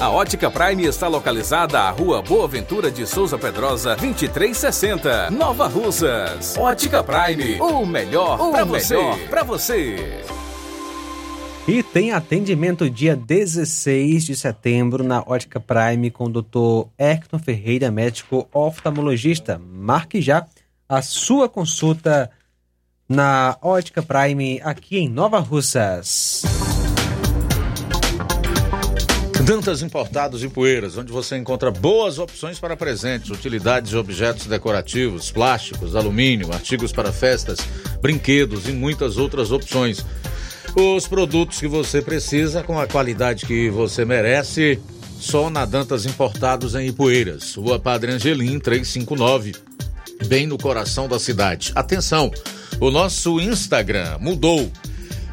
A Ótica Prime está localizada à Rua Boa Ventura de Souza Pedrosa, 2360, Nova Russas. Ótica Prime, o melhor para você. Pra você. E tem atendimento dia 16 de setembro na Ótica Prime com o Dr. Erkton Ferreira, médico oftalmologista. Marque já a sua consulta na Ótica Prime aqui em Nova Russas. Dantas Importados e Poeiras, onde você encontra boas opções para presentes, utilidades e objetos decorativos, plásticos, alumínio, artigos para festas, brinquedos e muitas outras opções. Os produtos que você precisa com a qualidade que você merece, só na Dantas Importados em Ipueiras, Rua Padre Angelim 359, bem no coração da cidade. Atenção, o nosso Instagram mudou.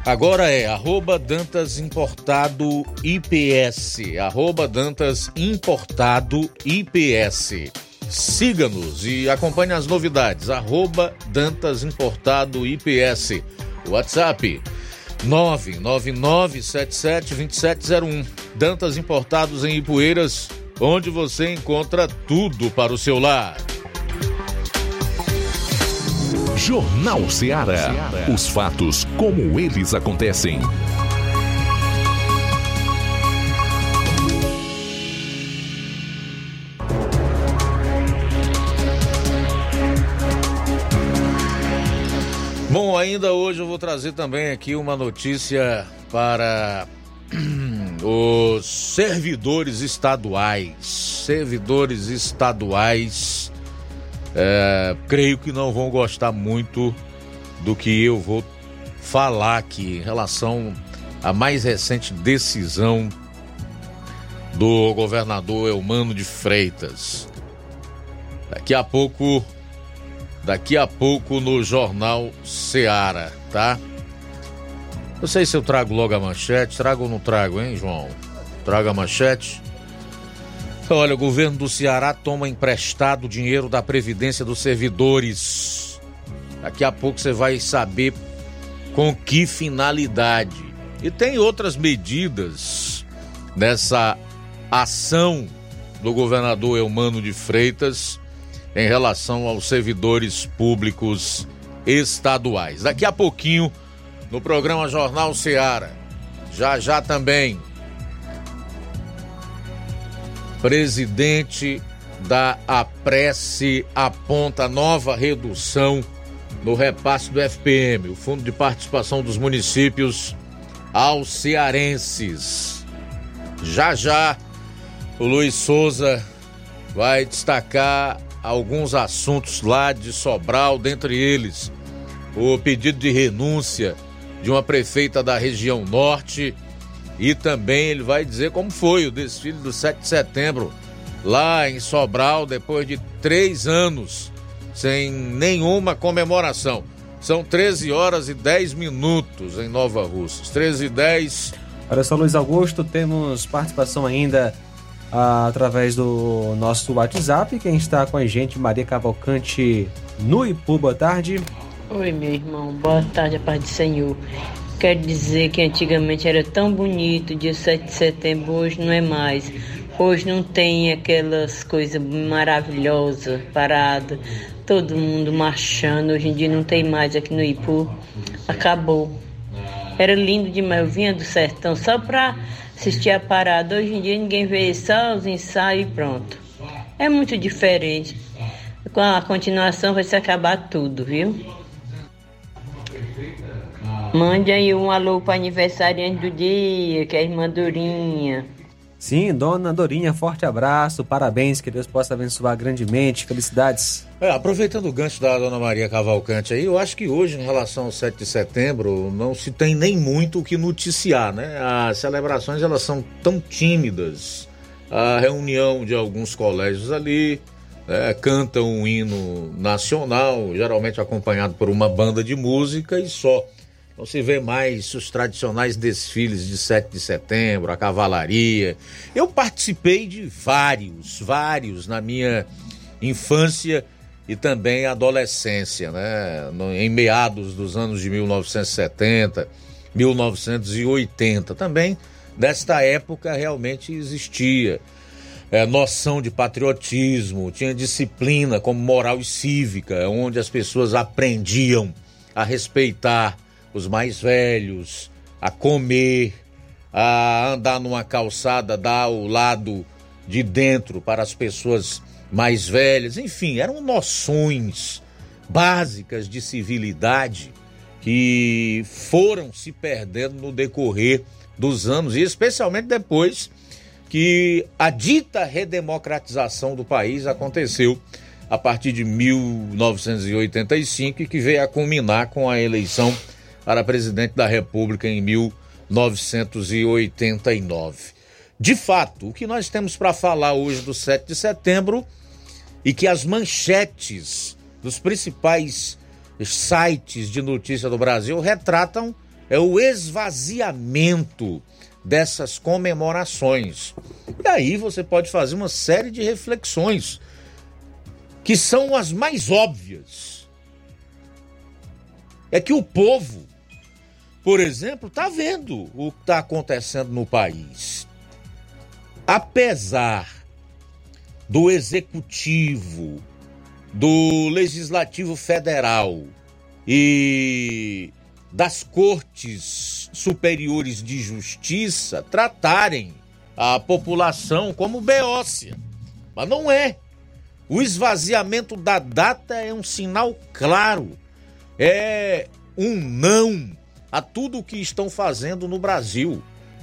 Agora é arroba Dantas Importado IPS. Arroba Dantas Importado IPS. Siga-nos e acompanhe as novidades. Arroba Dantas Importado IPS. WhatsApp 999772701. Dantas Importados em Ipueiras, onde você encontra tudo para o seu lar. Jornal Ceará. Os fatos como eles acontecem. Bom, ainda hoje eu vou trazer também aqui uma notícia para os servidores estaduais. Servidores estaduais, é, creio que não vão gostar muito do que eu vou falar aqui em relação à mais recente decisão do governador Elmano de Freitas. Daqui a pouco daqui a pouco no Jornal Seara, tá? Não sei se eu trago logo a manchete, trago ou não trago, hein, João? Trago a manchete. Olha, o governo do Ceará toma emprestado dinheiro da Previdência dos servidores. Daqui a pouco você vai saber com que finalidade. E tem outras medidas nessa ação do governador Elmano de Freitas em relação aos servidores públicos estaduais. Daqui a pouquinho, no programa Jornal Seara, já já também, presidente da Apresse aponta nova redução no repasse do FPM, o Fundo de Participação dos Municípios aos cearenses. Já já o Luiz Souza vai destacar alguns assuntos lá de Sobral, dentre eles o pedido de renúncia de uma prefeita da região norte e também ele vai dizer como foi o desfile do 7 de setembro lá em Sobral depois de três anos sem nenhuma comemoração. São 13 horas e 10 minutos em Nova Russas. 13 e 10. Olha só, Luiz Augusto, temos participação ainda ah, através do nosso WhatsApp. Quem está com a gente, Maria Cavalcante no Ipu, boa tarde. Oi, meu irmão, boa tarde, a paz do Senhor. Quero dizer que antigamente era tão bonito, dia 7 de setembro, hoje não é mais. Hoje não tem aquelas coisas maravilhosas, parada, todo mundo marchando. Hoje em dia não tem mais aqui no Ipu. Acabou. Era lindo demais. Eu vinha do sertão só pra assistir a parada. Hoje em dia ninguém vê só os ensaios e pronto. É muito diferente. Com a continuação vai se acabar tudo, viu? Mande aí um alô para aniversariante do dia, que é a irmã Dorinha. Sim, dona Dorinha, forte abraço, parabéns, que Deus possa abençoar grandemente, felicidades. É, aproveitando o gancho da dona Maria Cavalcante aí, eu acho que hoje, em relação ao 7 de setembro, não se tem nem muito o que noticiar, né? As celebrações, elas são tão tímidas. A reunião de alguns colégios ali, né, cantam um hino nacional, geralmente acompanhado por uma banda de música e só. Não se vê mais os tradicionais desfiles de 7 de setembro, a cavalaria. Eu participei de vários, vários na minha infância e também adolescência, né? Em meados dos anos de 1970, 1980. Também desta época realmente existia é, noção de patriotismo, tinha disciplina como moral e cívica, onde as pessoas aprendiam a respeitar os mais velhos, a comer, a andar numa calçada, dar o lado de dentro para as pessoas mais velhas, enfim, eram noções básicas de civilidade que foram se perdendo no decorrer dos anos e especialmente depois que a dita redemocratização do país aconteceu a partir de 1985 e que veio a culminar com a eleição para presidente da República em 1989. De fato, o que nós temos para falar hoje do 7 de setembro e que as manchetes dos principais sites de notícia do Brasil retratam é o esvaziamento dessas comemorações. E aí você pode fazer uma série de reflexões que são as mais óbvias. É que o povo por exemplo, está vendo o que está acontecendo no país. Apesar do executivo, do legislativo federal e das cortes superiores de justiça tratarem a população como beócia. Mas não é. O esvaziamento da data é um sinal claro. É um não a tudo o que estão fazendo no Brasil.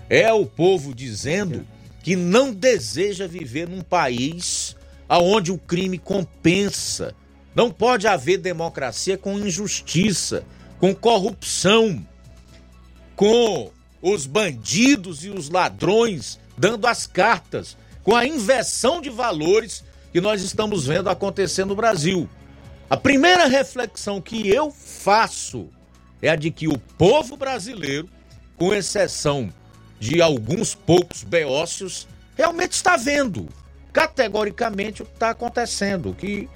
É o povo dizendo que não deseja viver num país onde o crime compensa. Não pode haver democracia com injustiça, com corrupção, com os bandidos e os ladrões dando as cartas, com a inversão de valores que nós estamos vendo acontecer no Brasil. A primeira reflexão que eu faço é a de que o povo brasileiro, com exceção de alguns poucos beócios, realmente está vendo categoricamente o que está acontecendo, o que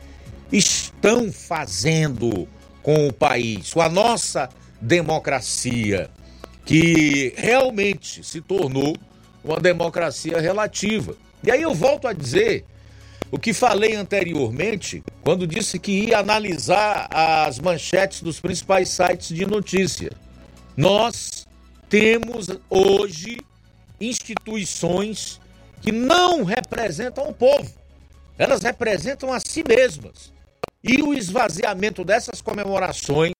estão fazendo com o país, com a nossa democracia, que realmente se tornou uma democracia relativa. E aí eu volto a dizer, o que falei anteriormente, quando disse que ia analisar as manchetes dos principais sites de notícia. Nós temos hoje instituições que não representam o povo, elas representam a si mesmas. E o esvaziamento dessas comemorações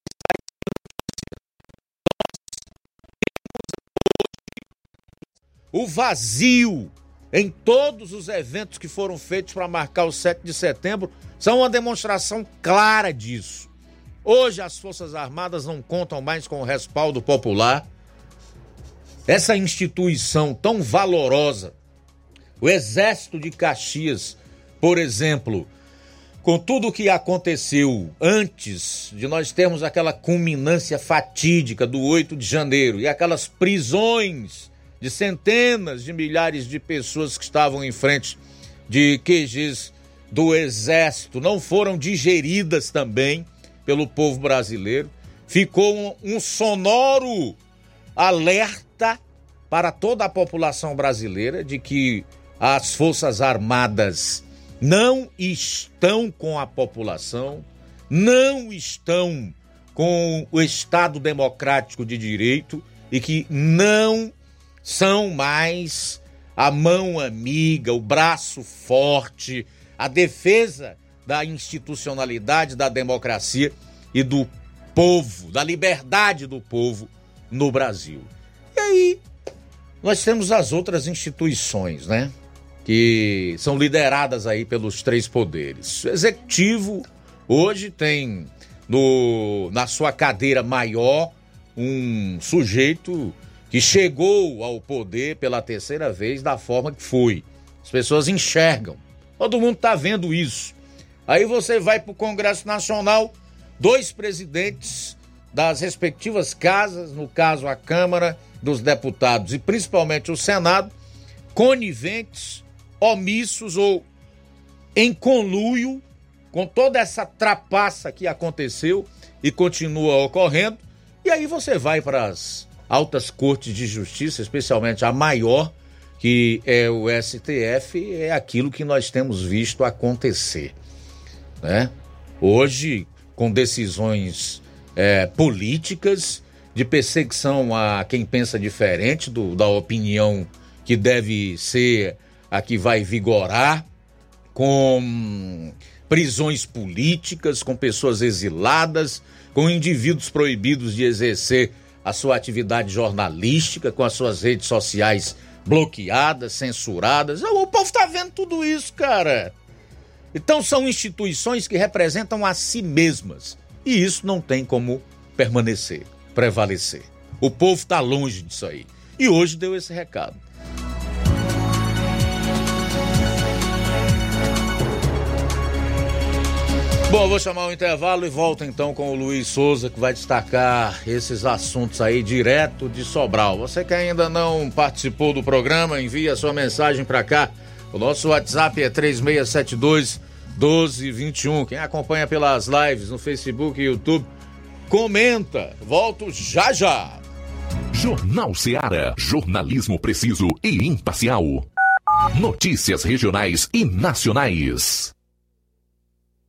o vazio em todos os eventos que foram feitos para marcar o 7 de setembro são uma demonstração clara disso. Hoje as Forças Armadas não contam mais com o respaldo popular. Essa instituição tão valorosa, o Exército de Caxias, por exemplo, com tudo o que aconteceu antes de nós termos aquela culminância fatídica do 8 de janeiro e aquelas prisões de centenas de milhares de pessoas que estavam em frente de QGs do Exército não foram digeridas também pelo povo brasileiro. Ficou um, um sonoro alerta para toda a população brasileira de que as Forças Armadas não estão com a população, não estão com o Estado Democrático de Direito e que não são mais a mão amiga, o braço forte, a defesa da institucionalidade, da democracia e do povo, da liberdade do povo no Brasil. E aí, nós temos as outras instituições, né? Que são lideradas aí pelos três poderes. O executivo hoje tem no, na sua cadeira maior um sujeito que chegou ao poder pela terceira vez da forma que foi. As pessoas enxergam. Todo mundo está vendo isso. Aí você vai para o Congresso Nacional, dois presidentes das respectivas casas, no caso a Câmara dos Deputados e principalmente o Senado, coniventes, omissos ou em conluio com toda essa trapaça que aconteceu e continua ocorrendo. E aí você vai para as altas cortes de justiça, especialmente a maior, que é o STF, é aquilo que nós temos visto acontecer. Né? Hoje, com decisões é, políticas, de perseguição a quem pensa diferente do, da opinião que deve ser a que vai vigorar, com prisões políticas, com pessoas exiladas, com indivíduos proibidos de exercer a sua atividade jornalística, com as suas redes sociais bloqueadas, censuradas. O povo está vendo tudo isso, cara. Então são instituições que representam a si mesmas. E isso não tem como permanecer, prevalecer. O povo está longe disso aí. E hoje deu esse recado. Bom, vou chamar o intervalo e volto então com o Luiz Souza, que vai destacar esses assuntos aí direto de Sobral. Você que ainda não participou do programa, envie a sua mensagem para cá. O nosso WhatsApp é 3672 1221. Quem acompanha pelas lives no Facebook e YouTube, comenta. Volto já já. Jornal Seara. Jornalismo preciso e imparcial. Notícias regionais e nacionais.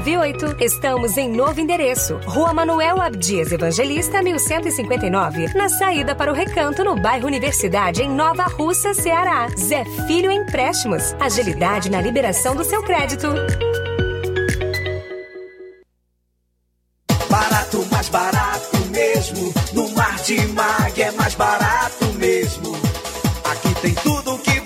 981330698. Estamos em novo endereço. Rua Manuel Abdias Evangelista, 1159. Na saída para o Recanto, no bairro Universidade, em Nova Russa, Ceará. Zé Filho Empréstimos. Agilidade na liberação do seu crédito. Barato, mais barato mesmo. No Martimag é mais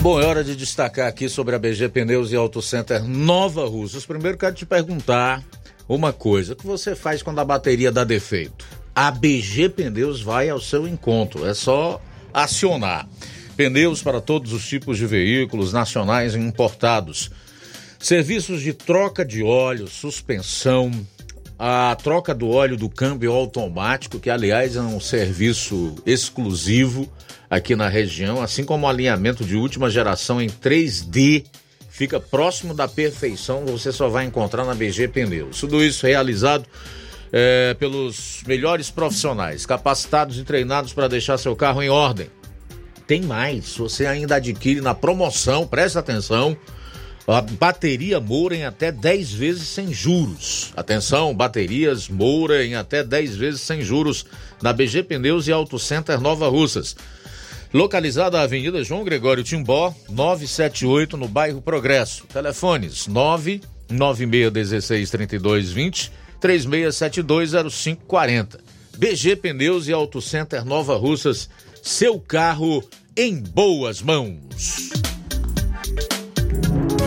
Bom, é hora de destacar aqui sobre a BG Pneus e Auto Center Nova Russas. Primeiro quero te perguntar uma coisa: o que você faz quando a bateria dá defeito? A BG Pneus vai ao seu encontro, é só acionar. Pneus para todos os tipos de veículos, nacionais e importados. Serviços de troca de óleo, suspensão, a troca do óleo do câmbio automático, que aliás é um serviço exclusivo aqui na região, assim como o alinhamento de última geração em 3D, fica próximo da perfeição, você só vai encontrar na BG Pneus. Tudo isso realizado é, pelos melhores profissionais, capacitados e treinados para deixar seu carro em ordem. Tem mais, você ainda adquire na promoção, presta atenção, a bateria Moura em até 10 vezes sem juros. Atenção, baterias Moura em até 10 vezes sem juros na BG Pneus e Auto Center Nova Russas. Localizada na Avenida João Gregório Timbó, 978, no bairro Progresso. Telefones 996163220, 36720540. BG Pneus e Auto Center Nova Russas, seu carro em boas mãos.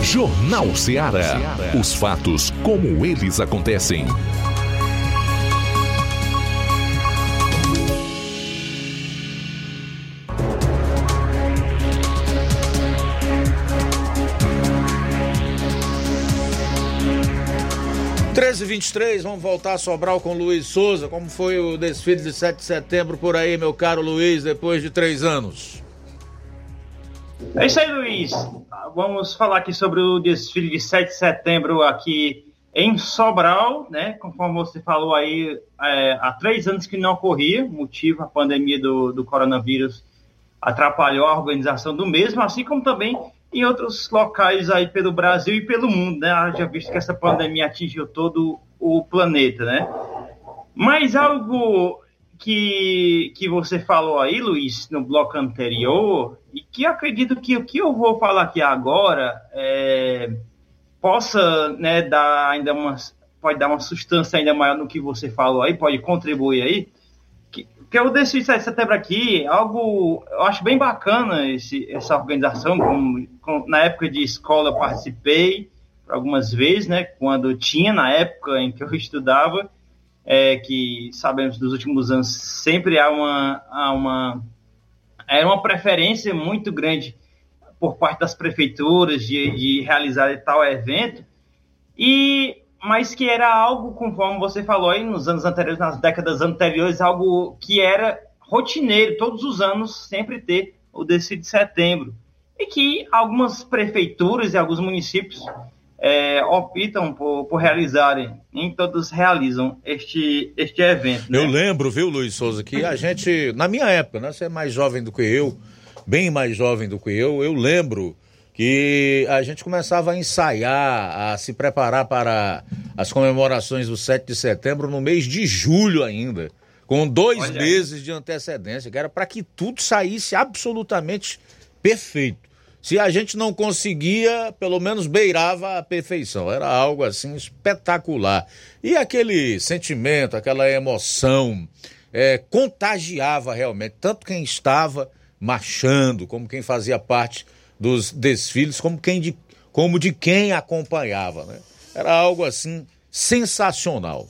Jornal Ceará. Os fatos como eles acontecem. Treze e 23, vamos voltar a Sobral com Luiz Souza. Como foi o desfile de 7 de setembro por aí, meu caro Luiz, depois de três anos? É isso aí, Luiz. Vamos falar aqui sobre o desfile de 7 de setembro aqui em Sobral, né? Conforme você falou aí, é, há três anos que não ocorria, motivo a pandemia do, do coronavírus atrapalhou a organização do mesmo, assim como também em outros locais aí pelo Brasil e pelo mundo, né? Já visto que essa pandemia atingiu todo o planeta, né? Mas algo que, que você falou aí, Luiz, no bloco anterior, e que acredito que o que eu vou falar aqui agora é, possa né, dar ainda uma pode dar uma substância ainda maior no que você falou aí, pode contribuir aí. Que, eu decidi 7 de setembro aqui, algo eu acho bem bacana esse, essa organização. Com, com, na época de escola eu participei algumas vezes, né? Quando tinha, na época em que eu estudava, é, que sabemos dos últimos anos sempre há uma, há uma era uma preferência muito grande por parte das prefeituras de, de realizar tal evento. E mas que era algo conforme você falou aí nos anos anteriores nas décadas anteriores algo que era rotineiro todos os anos sempre ter o desfile de setembro. E que algumas prefeituras e alguns municípios é, optam por, por realizarem, nem todos realizam este, este evento. Eu lembro, viu, Luiz Souza, que a gente, na minha época, né, você é mais jovem do que eu, bem mais jovem do que eu, eu lembro que a gente começava a ensaiar, a se preparar para as comemorações do 7 de setembro no mês de julho ainda, com dois meses de antecedência, que era para que tudo saísse absolutamente perfeito. Se a gente não conseguia, pelo menos beirava a perfeição. Era algo assim espetacular. E aquele sentimento, aquela emoção, é, contagiava realmente tanto quem estava marchando, como quem fazia parte dos desfiles, como quem de, como de quem acompanhava. Né? Era algo assim sensacional.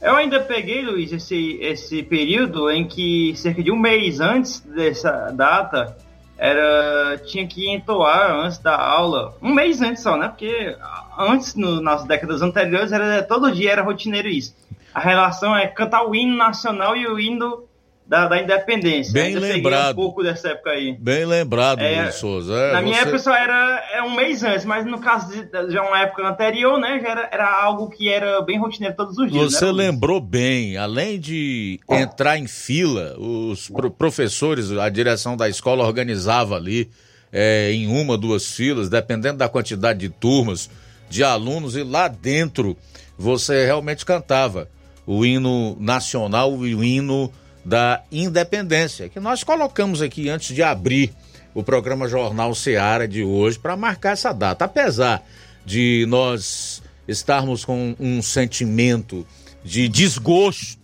Eu ainda peguei, Luiz, esse, esse período em que, cerca de um mês antes dessa data, era tinha que entoar antes da aula, um mês antes só, né? Porque antes, no, nas décadas anteriores, era todo dia era rotineiro isso. A relação é cantar o hino nacional e o hino da, da independência. Bem lembrado. Um pouco dessa época aí. Bem lembrado, É, Souza. É, Na minha você- época só era é um mês antes, mas no caso de já uma época anterior, né, já era, era algo que era bem rotineiro todos os dias. Você né, lembrou bem, além de entrar em fila, os pro- professores, a direção da escola organizava ali é, em uma, duas filas, dependendo da quantidade de turmas, de alunos, e lá dentro você realmente cantava o hino nacional e o hino da independência, que nós colocamos aqui antes de abrir o programa Jornal Seara de hoje para marcar essa data. Apesar de nós estarmos com um sentimento de desgosto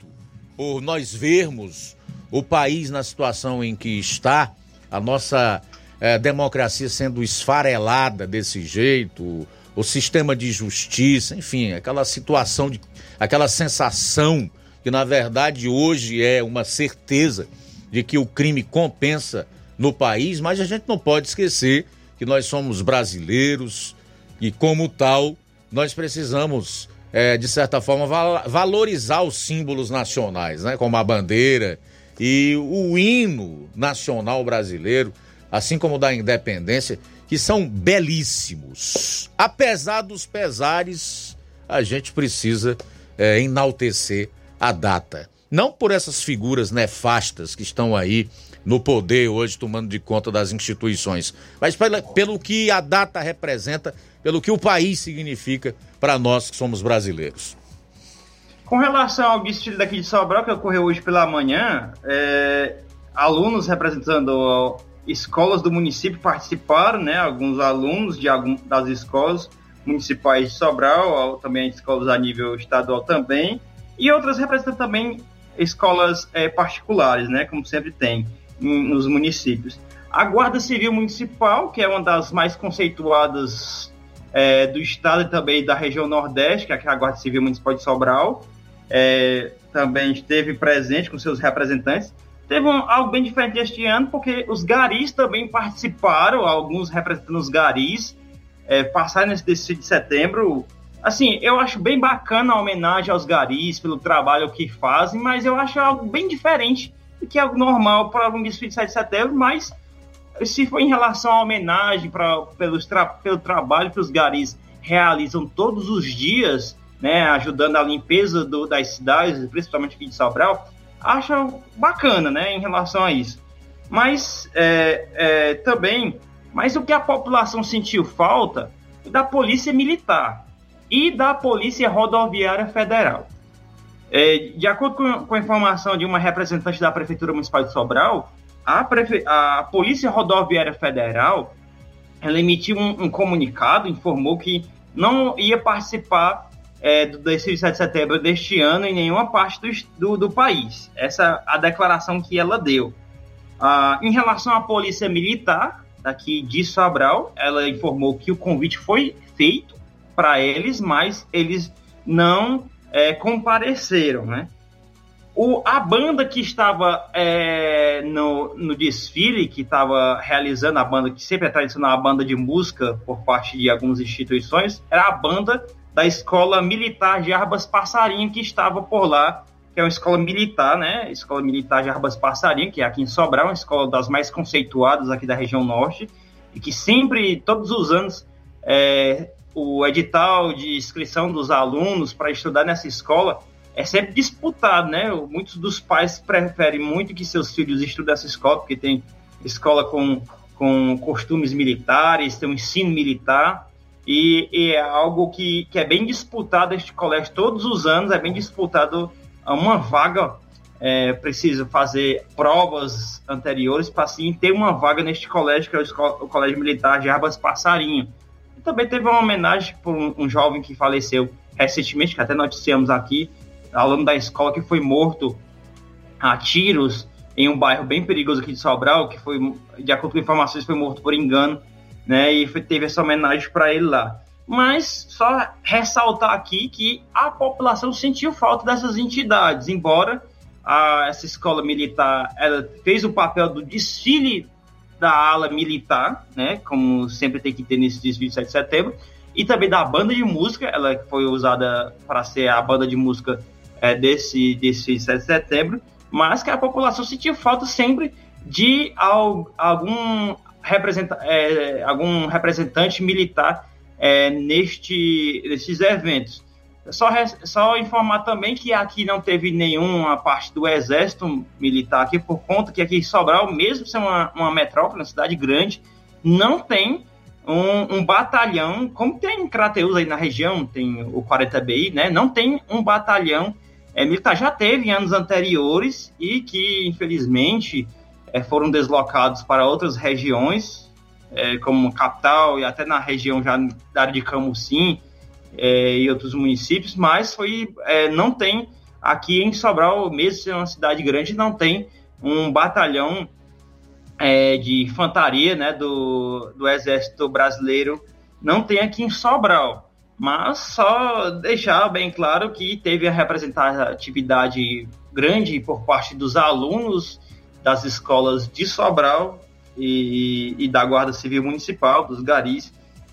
por nós vermos o país na situação em que está, a nossa eh, democracia sendo esfarelada desse jeito, o, sistema de justiça, enfim, aquela situação, de, aquela sensação que na verdade hoje é uma certeza de que o crime compensa no país, mas a gente não pode esquecer que nós somos brasileiros e, como tal, nós precisamos, eh, de certa forma, val- valorizar os símbolos nacionais, né? como a bandeira e o hino nacional brasileiro, assim como o da independência, que são belíssimos. Apesar dos pesares, a gente precisa eh, enaltecer a data. Não por essas figuras nefastas que estão aí no poder hoje, tomando de conta das instituições, mas pela- pelo que a data representa, pelo que o país significa para nós que somos brasileiros. Com relação ao desfile daqui de Sobral, que ocorreu hoje pela manhã, é, alunos representando escolas do município participaram, né? Alguns alunos de algum, das escolas municipais de Sobral, também escolas a nível estadual também, e outras representando também escolas é, particulares, né? Como sempre tem em- nos municípios. A Guarda Civil Municipal, que é uma das mais conceituadas é, do estado e também da região Nordeste, que é a Guarda Civil Municipal de Sobral, é, também esteve presente com seus representantes. Teve um- algo bem diferente este ano, porque os garis também participaram, alguns representando os garis, passaram nesse desfile de setembro. Assim, eu acho bem bacana a homenagem aos garis pelo trabalho que fazem, mas eu acho algo bem diferente do que é algo normal para um desfile de 7 de setembro, mas se for em relação à homenagem pra, pelos tra, pelo trabalho que os garis realizam todos os dias, né, ajudando a limpeza do- das cidades, principalmente aqui de Sobral, acho bacana, né, em relação a isso. Mas é, é, também, mas o que a população sentiu falta da polícia militar e da polícia rodoviária federal. É, de acordo com, com a informação de uma representante da Prefeitura Municipal de Sobral, a, prefe- a Polícia Rodoviária Federal emitiu um, um comunicado, informou que não ia participar é, do desfile de 7 de setembro deste ano em nenhuma parte do, do, do país. Essa é a declaração que ela deu. Ah, em relação à Polícia Militar, daqui de Sobral, ela informou que o convite foi feito para eles, mas eles não é, compareceram, né? O, a banda que estava é, no, no desfile, que estava realizando a banda, que sempre é tradicional, a banda de música por parte de algumas instituições, era a banda da Escola Militar de Arbas Passarinho, que estava por lá, que é uma escola militar, né? Escola Militar de Arbas Passarinho, que é aqui em Sobral, uma escola das mais conceituadas aqui da região norte, e que sempre, todos os anos, é, o edital de inscrição dos alunos para estudar nessa escola é sempre disputado, né? Muitos dos pais preferem muito que seus filhos estudem nessa escola, porque tem escola com, com costumes militares, tem um ensino militar, e, e é algo que, que é bem disputado este colégio todos os anos, é bem disputado uma vaga é, precisa fazer provas anteriores para sim ter uma vaga neste colégio, que é o, o Colégio Militar de Arbas Passarinho. Também teve uma homenagem por um, um, jovem que faleceu recentemente, que até noticiamos aqui, aluno da escola que foi morto a tiros em um bairro bem perigoso aqui de Sobral, que foi, de acordo com informações, foi morto por engano, né? E foi, teve essa homenagem para ele lá. Mas só ressaltar aqui que a população sentiu falta dessas entidades, embora a, essa escola militar ela fez o papel do desfile da ala militar, né, como sempre tem que ter nesse desfile de 7 de setembro, e também da banda de música, ela foi usada para ser a banda de música é, desse desfile de 7 de setembro, mas que a população sentiu falta sempre de algum, representa, é, algum representante militar é, neste, nesses eventos. Só, só informar também que aqui não teve nenhuma parte do exército militar aqui, por conta que aqui Sobral, mesmo sendo uma, uma metrópole, uma cidade grande, não tem um, um, batalhão, como tem em Crateus aí na região, tem o 40BI, né? Não tem um batalhão é, militar. Já teve em anos anteriores e que, infelizmente, é, foram deslocados para outras regiões, é, como capital e até na região já da área de Camusim, é, e outros municípios, mas foi é, não tem aqui em Sobral, mesmo sendo uma cidade grande, não tem um batalhão é, de infantaria né, do, do Exército Brasileiro, não tem aqui em Sobral. Mas só deixar bem claro que teve a representatividade grande por parte dos alunos das escolas de Sobral e, e da Guarda Civil Municipal, dos garis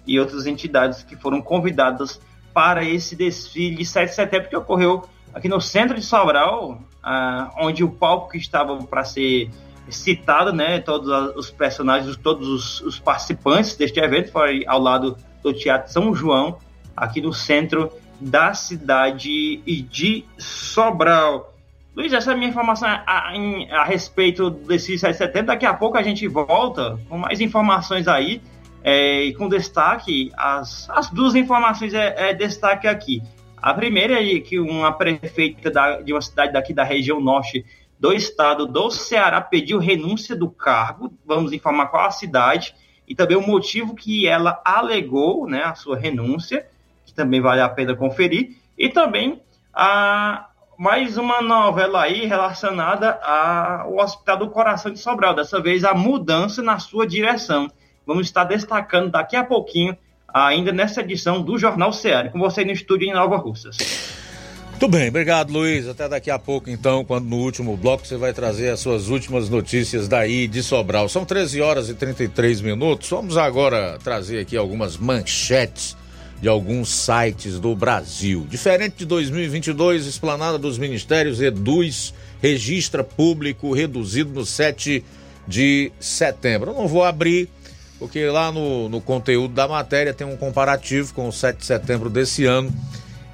e outras entidades que foram convidadas para esse desfile de 7 de setembro que ocorreu aqui no centro de Sobral, ah, onde o palco que estava para ser citado, né, todos os personagens, todos os, os participantes deste evento foi ao lado do Teatro São João, aqui no centro da cidade de Sobral. Luiz, essa é a minha informação a, a, a respeito desse 7 de setembro. Daqui a pouco a gente volta com mais informações aí é, com destaque, as, as duas informações é, é, destaque aqui. A primeira é que uma prefeita da, de uma cidade daqui da região norte do estado do Ceará pediu renúncia do cargo. Vamos informar qual a cidade e também o motivo que ela alegou, né, a sua renúncia, que também vale a pena conferir. E também a, mais uma novela aí relacionada ao Hospital do Coração de Sobral, dessa vez a mudança na sua direção vamos estar destacando daqui a pouquinho, ainda nessa edição do Jornal Ceará. Com você no estúdio em Nova Russas. Muito bem, obrigado Luiz. Até daqui a pouco, então, quando no último bloco você vai trazer as suas últimas notícias daí de Sobral. São 13 horas e 33 minutos. Vamos agora trazer aqui algumas manchetes de alguns sites do Brasil. Diferente de 2022, Esplanada dos Ministérios reduz, registra público reduzido no 7 de setembro. Eu não vou abrir porque lá no, no conteúdo da matéria tem um comparativo com o 7 de setembro desse ano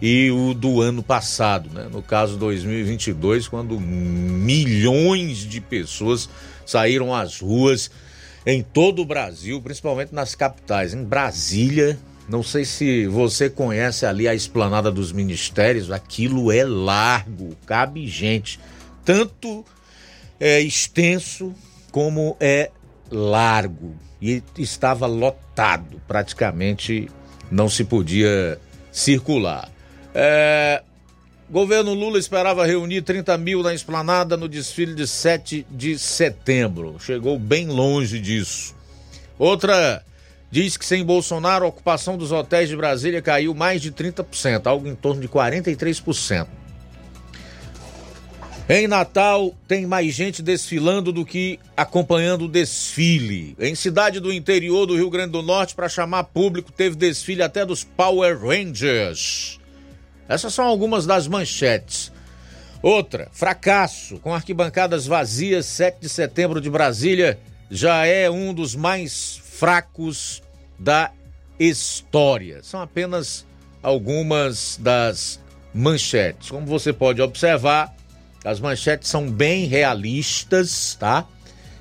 e o do ano passado, né? No caso 2022, quando milhões de pessoas saíram às ruas em todo o Brasil, principalmente nas capitais. Em Brasília, não sei se você conhece ali a esplanada dos ministérios, aquilo é largo, cabe gente, tanto é extenso como é largo e estava lotado, praticamente não se podia circular. É, governo Lula esperava reunir 30 mil na esplanada no desfile de 7 de setembro. Chegou bem longe disso. Outra diz que sem Bolsonaro a ocupação dos hotéis de Brasília caiu mais de 30%, algo em torno de 43%. Em Natal, tem mais gente desfilando do que acompanhando o desfile. Em cidade do interior do Rio Grande do Norte, para chamar público, teve desfile até dos Power Rangers. Essas são algumas das manchetes. Outra, fracasso, com arquibancadas vazias, 7 de setembro de Brasília, já é um dos mais fracos da história. São apenas algumas das manchetes. Como você pode observar, as manchetes são bem realistas, tá?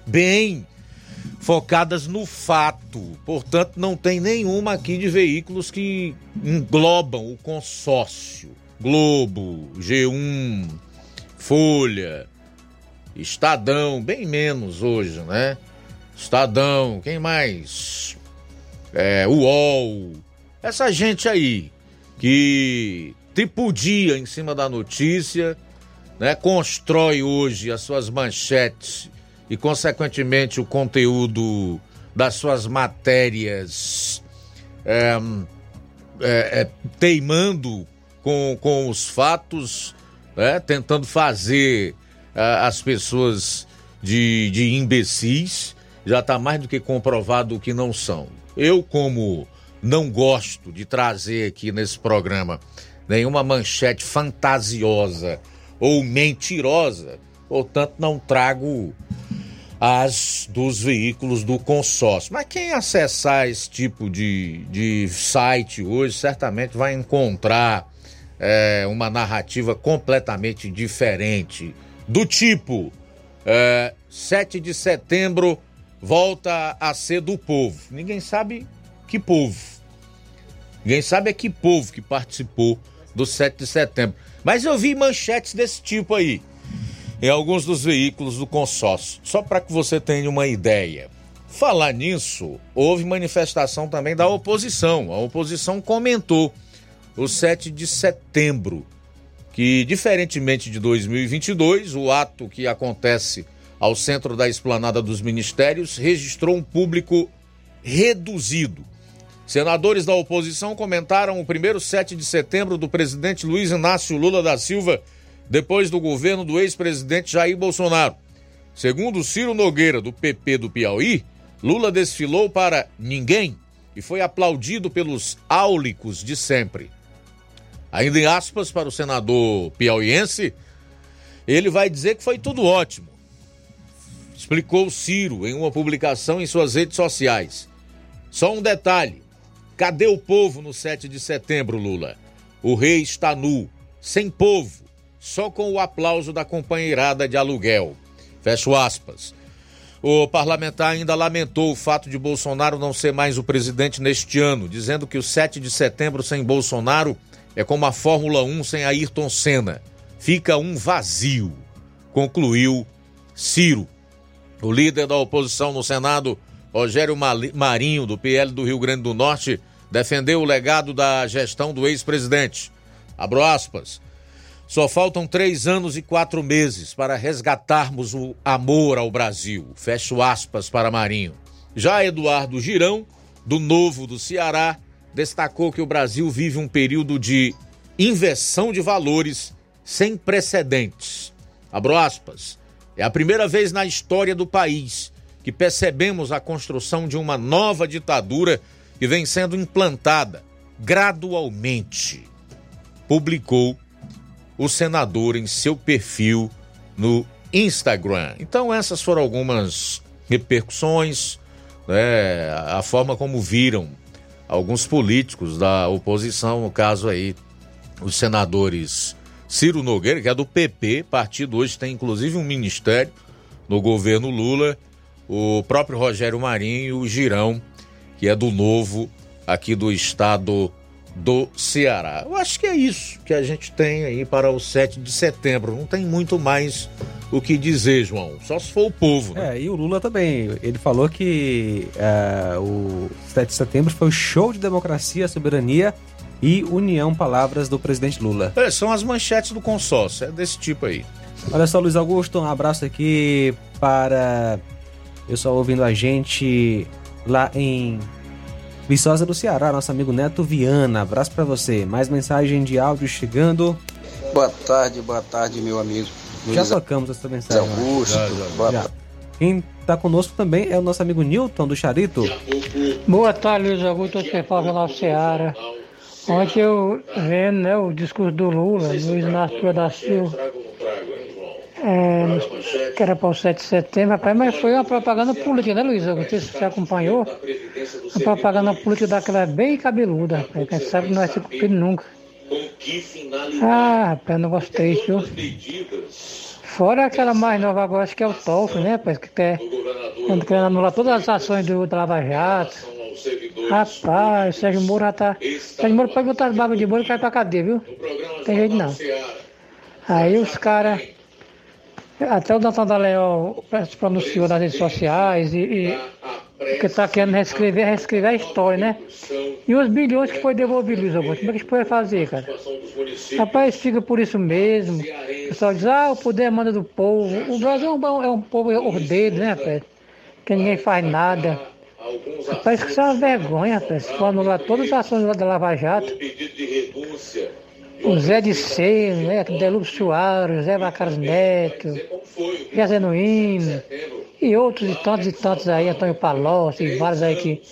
Bem focadas no fato. Portanto, não tem nenhuma aqui de veículos que englobam o consórcio. Globo, G1, Folha, Estadão, bem menos hoje, né? Estadão, quem mais? É, UOL, essa gente aí que tripudia em cima da notícia, né? Constrói hoje as suas manchetes e, consequentemente, o conteúdo das suas matérias é, é, é, teimando com, com os fatos, né? tentando fazer as pessoas de, de imbecis, já está mais do que comprovado que não são. Eu, como não gosto de trazer aqui nesse programa nenhuma manchete fantasiosa ou mentirosa, portanto, não trago as dos veículos do consórcio. Mas quem acessar esse tipo de, de site hoje certamente vai encontrar é, uma narrativa completamente diferente. Do tipo, é, 7 de setembro volta a ser do povo. Ninguém sabe que povo. Ninguém sabe é que povo que participou do 7 de setembro. Mas eu vi manchetes desse tipo aí em alguns dos veículos do consórcio, só para que você tenha uma ideia. Falar nisso, houve manifestação também da oposição. A oposição comentou o 7 de setembro, que diferentemente de 2022, o ato que acontece ao centro da esplanada dos ministérios registrou um público reduzido. Senadores da oposição comentaram o primeiro 7 de setembro do presidente Luiz Inácio Lula da Silva depois do governo do ex-presidente Jair Bolsonaro. Segundo Ciro Nogueira, do PP do Piauí, Lula desfilou para ninguém e foi aplaudido pelos áulicos de sempre. Ainda em aspas para o senador piauiense, ele vai dizer que foi tudo ótimo. Explicou Ciro em uma publicação em suas redes sociais. Só um detalhe: cadê o povo no 7 de setembro, Lula? O rei está nu, sem povo só com o aplauso da companheirada de aluguel. Fecho aspas. O parlamentar ainda lamentou o fato de Bolsonaro não ser mais o presidente neste ano, dizendo que o 7 de setembro sem Bolsonaro é como a Fórmula 1 sem Ayrton Senna. Fica um vazio, concluiu Ciro. O líder da oposição no Senado, Rogério Marinho, do PL do Rio Grande do Norte, defendeu o legado da gestão do ex-presidente. Abro aspas. Só faltam três anos e quatro meses para resgatarmos o amor ao Brasil. Fecho aspas para Marinho. Já Eduardo Girão, do Novo do Ceará, destacou que o Brasil vive um período de inversão de valores sem precedentes. Abro aspas. É a primeira vez na história do país que percebemos a construção de uma nova ditadura que vem sendo implantada gradualmente. Publicou o senador em seu perfil no Instagram. Então, essas foram algumas repercussões, né, a forma como viram alguns políticos da oposição, no caso aí, os senadores Ciro Nogueira, que é do PP, partido hoje tem inclusive um ministério no governo Lula, o próprio Rogério Marinho e o Girão, que é do Novo, aqui do estado do Ceará. Eu acho que é isso que a gente tem aí para o 7 de setembro. Não tem muito mais o que dizer, João. Só se for o povo. Né? É, e o Lula também. Ele falou que é, o 7 de setembro foi o show de democracia, soberania e união, palavras do presidente Lula. É, são as manchetes do consórcio, é desse tipo aí. Olha só, Luiz Augusto, um abraço aqui para eu só ouvindo a gente lá em Viçosa do Ceará, nosso amigo Neto Viana. Abraço para você. Mais mensagem de áudio chegando. Boa tarde, boa tarde, meu amigo. Já tocamos essa mensagem. Augusto, já, já. Boa já. Quem está conosco também é o nosso amigo Newton do Charito. Boa tarde, Luiz Augusto, você fala lá Ceará. Ontem eu vendo né, o discurso do Lula, Luiz Inácio da Silva é, que era para o 7 de setembro, rapaz, mas foi uma propaganda política, né, Luiz? Não sei se você acompanhou. Uma propaganda política daquela bem cabeluda, rapaz. Quem sabe não vai ser cumprido nunca. Ah, rapaz, não gostei, viu? Fora aquela mais nova agora, acho que é o Tolfo, né, rapaz, que quer, quer anular todas as ações do, Lava Jato. Rapaz, o Sérgio Moro já tá. Sérgio Moro pode botar as barbas de bolo e cair pra cadeia, viu? Tem jeito não. Aí os caras Até o Doutor Dallagnol se pronunciou nas redes sociais e, e que está querendo reescrever, reescrever a história, né? E os bilhões que foi devolvido, Luiz Augusto, como é que a gente pode fazer, cara? Rapaz, fica por isso mesmo. O pessoal diz, ah, o poder manda do povo. O Brasil é um, é um povo ordeiro, né, rapaz? Que ninguém faz nada. Rapaz, isso é uma vergonha, rapaz. Se for anular todas as ações da Lava Jato. O Zé de Ceia, né? Delúcio Soares, Zé Bacaras Neto, Zé Zenuíno, e outros e tantos e tantos aí, Antônio Palocci, e vários aí que,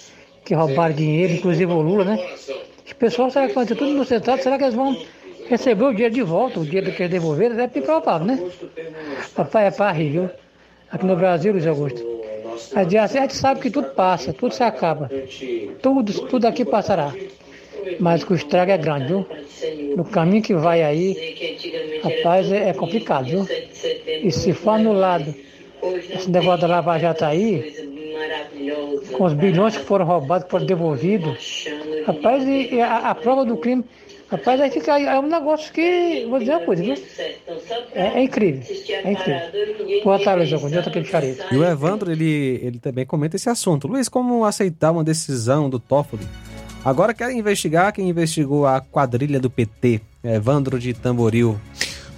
que roubaram dinheiro, inclusive o Lula, né? Os pessoal, será que vai ter tudo no centrado? Será que eles vão receber o dinheiro de volta, o dinheiro que eles devolveram? É provável, né? Papai é para rir, viu? Aqui no Brasil, Luiz Augusto. A gente sabe que tudo passa, tudo se acaba. Tudo, tudo aqui passará. Mas o estrago é grande, viu? No caminho que vai aí, rapaz, é, é complicado, viu? E se for anulado esse negócio da Lava Jato aí, com os bilhões que foram roubados, que foram devolvidos, rapaz, e, a, a, prova do crime, rapaz, aí fica, é um negócio que, vou dizer uma coisa, viu? É, é incrível, é incrível. Boa tarde, Luiz Augusto, de Charito. E o Evandro, ele, ele também comenta esse assunto. Luiz, como aceitar uma decisão do Toffoli? Agora quer investigar quem investigou a quadrilha do PT, Evandro de Tamboril.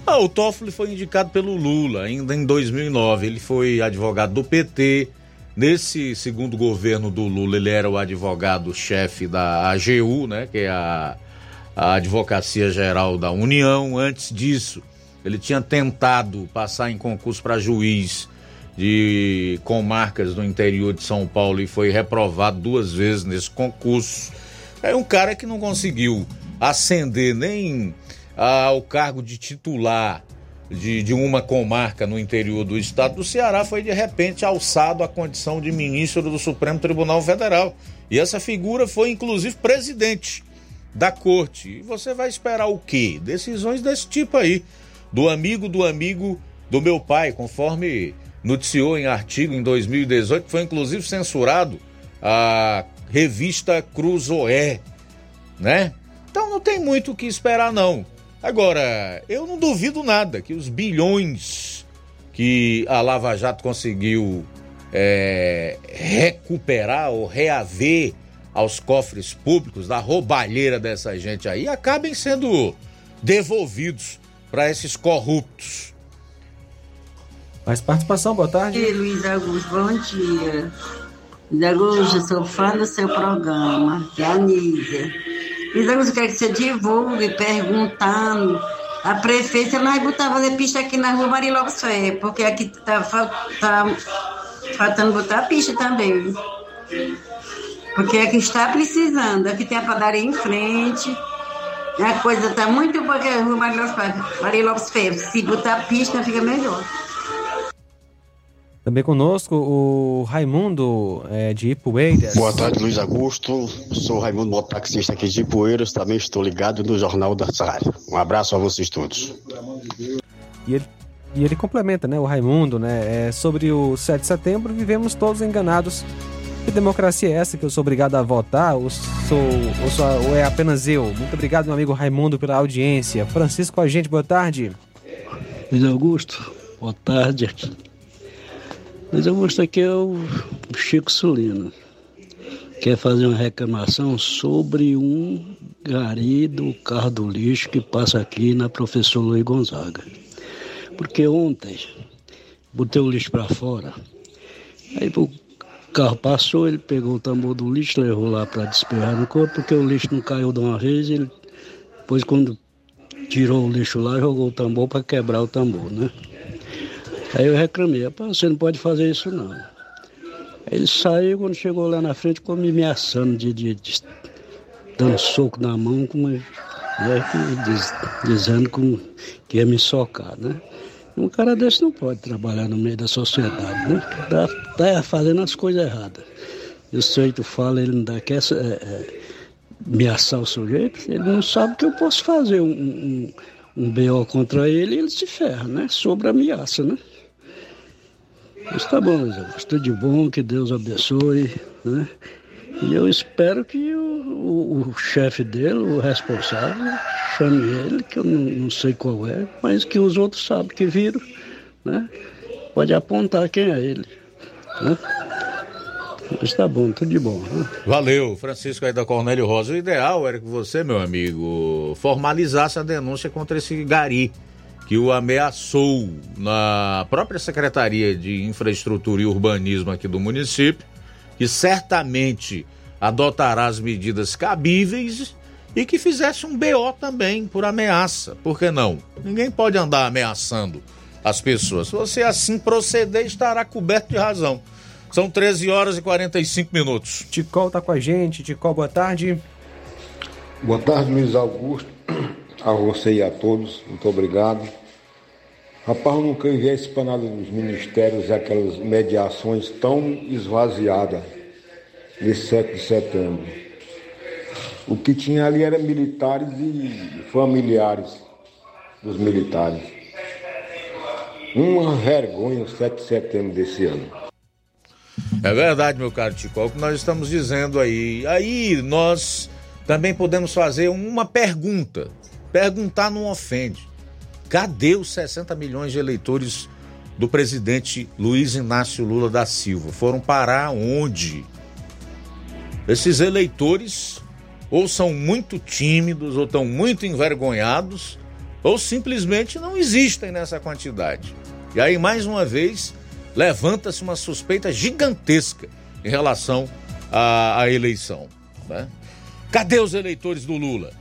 Ah, o Toffoli foi indicado pelo Lula ainda em 2009. Ele foi advogado do PT. Nesse segundo governo do Lula, ele era o advogado-chefe da AGU, né, que é a, a Advocacia Geral da União. Antes disso, ele tinha tentado passar em concurso para juiz de comarcas do interior de São Paulo e foi reprovado duas vezes nesse concurso. É um cara que não conseguiu ascender nem ao cargo de titular de, de uma comarca no interior do estado do Ceará, foi de repente alçado à condição de ministro do Supremo Tribunal Federal. E essa figura foi inclusive presidente da corte. E você vai esperar o quê? Decisões desse tipo aí, do amigo do amigo do meu pai, conforme noticiou em artigo em 2018, foi inclusive censurado a revista Cruzoé, né? Então não tem muito o que esperar não. Agora, eu não duvido nada que os bilhões que a Lava Jato conseguiu é, recuperar ou reaver aos cofres públicos da roubalheira dessa gente aí acabem sendo devolvidos para esses corruptos. Mais participação, boa tarde. Ei, Luiz Augusto, bom dia. Eu sou fã do seu programa, que é a Augusto, eu quero que você divulgue perguntando a prefeita nós botava de pista aqui na rua Maria Lopes Ferreira, porque aqui tá, tá faltando botar pista também. Porque aqui está precisando. Aqui tem a padaria em frente. A coisa está muito boa que a rua Maria Lopes Ferreira. Se botar pista, fica melhor. Também conosco o Raimundo é, de Ipueiras. Boa tarde, Luiz Augusto. Sou Raimundo, mototaxista aqui de Ipueiras. Também estou ligado no Jornal da Área. Um abraço a vocês todos. E ele, e ele complementa, né, o Raimundo, né, é, sobre o 7 de setembro, vivemos todos enganados. Que democracia é essa que eu sou obrigado a votar? Ou, sou, ou, sou, ou é apenas eu? Muito obrigado, meu amigo Raimundo, pela audiência. Francisco, a gente, boa tarde. Luiz Augusto, boa tarde. Mas eu mostro aqui é o Chico Sulino. Quer fazer uma reclamação sobre um gari do carro do lixo que passa aqui na professor Luiz Gonzaga. Porque ontem botei o lixo para fora. Aí o carro passou, ele pegou o tambor do lixo, levou lá para despejar no corpo, porque o lixo não caiu de uma vez, ele depois quando tirou o lixo lá, jogou o tambor para quebrar o tambor, né? Aí eu reclamei, você não pode fazer isso não. Aí ele saiu, quando chegou lá na frente, ficou me ameaçando, de, de, de dando soco na mão, com né, diz, dizendo com, que ia me socar, né? Um cara desse não pode trabalhar no meio da sociedade, né? Tá, tá fazendo as coisas erradas. E o sujeito fala, ele não dá, quer é, é, ameaçar o sujeito, ele não sabe que eu posso fazer um, um, um BO contra ele e ele se ferra, né? Sobre ameaça, né? Mas tá bom, Zé. Tudo de bom, que Deus abençoe, né? E eu espero que o, o, o chefe dele, o responsável, chame ele, que eu não, não, sei qual é, mas que os outros sabem que viram, né? Pode apontar quem é ele. Né? Mas tá bom, tudo de bom. Né? Valeu, Francisco aí da Cornélio Rosa. O ideal era que você, meu amigo, formalizasse a denúncia contra esse gari que o ameaçou na própria Secretaria de Infraestrutura e Urbanismo aqui do município, que certamente adotará as medidas cabíveis e que fizesse um BO também por ameaça. Por que não? Ninguém pode andar ameaçando as pessoas. Se você assim proceder, estará coberto de razão. São 13 horas e 45 minutos. Ticol tá com a gente. Ticol, boa tarde. Boa tarde, Luiz Augusto. A você e a todos, muito obrigado. Rapaz, eu nunca vi esse panado dos ministérios e aquelas mediações tão esvaziadas nesse 7 de setembro. O que tinha ali era militares e familiares dos militares. Uma vergonha o 7 de setembro desse ano. É verdade, meu caro Tico, é o que nós estamos dizendo aí. Aí nós também podemos fazer uma pergunta. Perguntar não ofende. Cadê os 60 milhões de eleitores do presidente Luiz Inácio Lula da Silva? Foram parar onde? Esses eleitores ou são muito tímidos, ou estão muito envergonhados, ou simplesmente não existem nessa quantidade. E aí, mais uma vez, levanta-se uma suspeita gigantesca em relação à, à eleição. Né? Cadê os eleitores do Lula?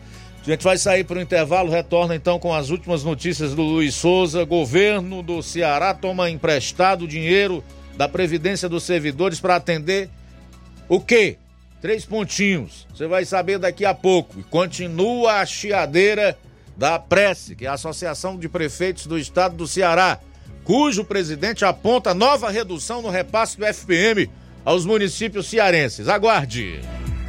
A gente vai sair para o intervalo, retorna então com as últimas notícias do Luiz Souza. Governo do Ceará toma emprestado dinheiro da Previdência dos Servidores para atender o quê? Três pontinhos. Você vai saber daqui a pouco. E continua a chiadeira da Prece, que é a Associação de Prefeitos do Estado do Ceará, cujo presidente aponta nova redução no repasse do FPM aos municípios cearenses. Aguarde.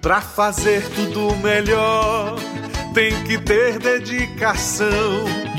Pra fazer tudo melhor, tem que ter dedicação.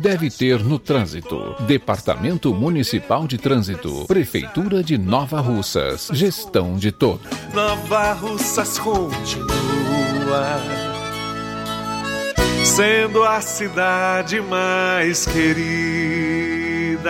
deve ter no trânsito. Departamento Municipal de Trânsito, Prefeitura de Nova Russas, gestão de todos. Nova Russas continua sendo a cidade mais querida.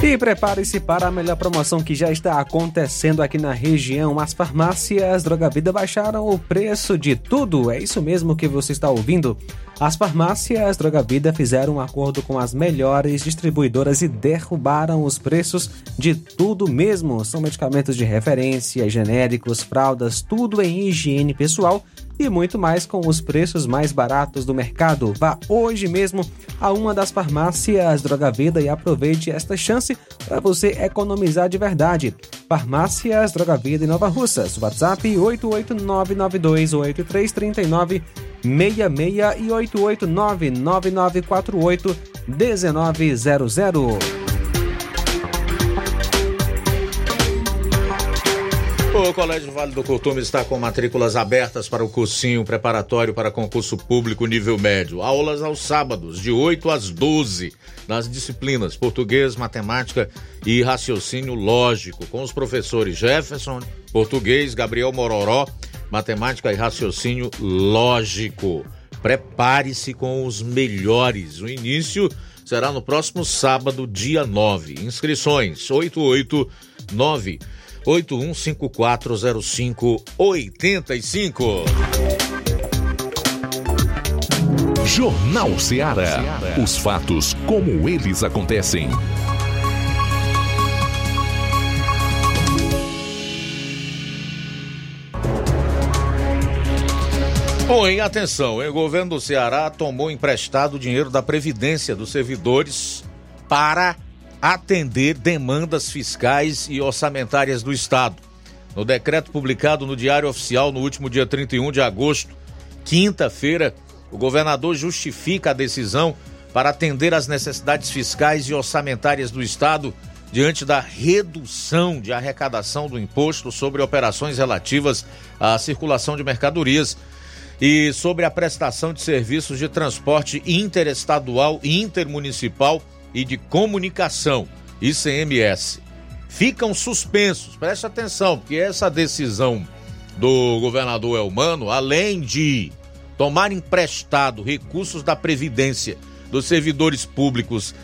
E prepare-se para a melhor promoção que já está acontecendo aqui na região. As farmácias Droga Vida baixaram o preço de tudo. É isso mesmo que você está ouvindo. As farmácias Droga Vida fizeram um acordo com as melhores distribuidoras e derrubaram os preços de tudo mesmo. São medicamentos de referência, genéricos, fraldas, tudo em higiene pessoal e muito mais com os preços mais baratos do mercado. Vá hoje mesmo a uma das farmácias Droga Vida e aproveite esta chance para você economizar de verdade. Farmácias Droga Vida em Nova Russas. WhatsApp 889928339 66 e 889 O Colégio Vale do Curtume está com matrículas abertas para o cursinho preparatório para concurso público nível médio. Aulas aos sábados, de 8 às 12, nas disciplinas português, matemática e raciocínio lógico, com os professores Jefferson, português, Gabriel Mororó, matemática e raciocínio lógico. Prepare-se com os melhores. O início será no próximo sábado, dia 9. Inscrições: 889 81540585. Jornal Ceará. Os fatos como eles acontecem. Bom, atenção, o governo do Ceará tomou emprestado dinheiro da Previdência dos servidores para atender demandas fiscais e orçamentárias do Estado. No decreto publicado no Diário Oficial no último dia 31 de agosto, quinta-feira, o governador justifica a decisão para atender às necessidades fiscais e orçamentárias do Estado diante da redução de arrecadação do imposto sobre operações relativas à circulação de mercadorias e sobre a prestação de serviços de transporte interestadual e intermunicipal e de Comunicação, ICMS, ficam suspensos. Preste atenção, porque essa decisão do governador Elmano, além de tomar emprestado recursos da Previdência dos servidores públicos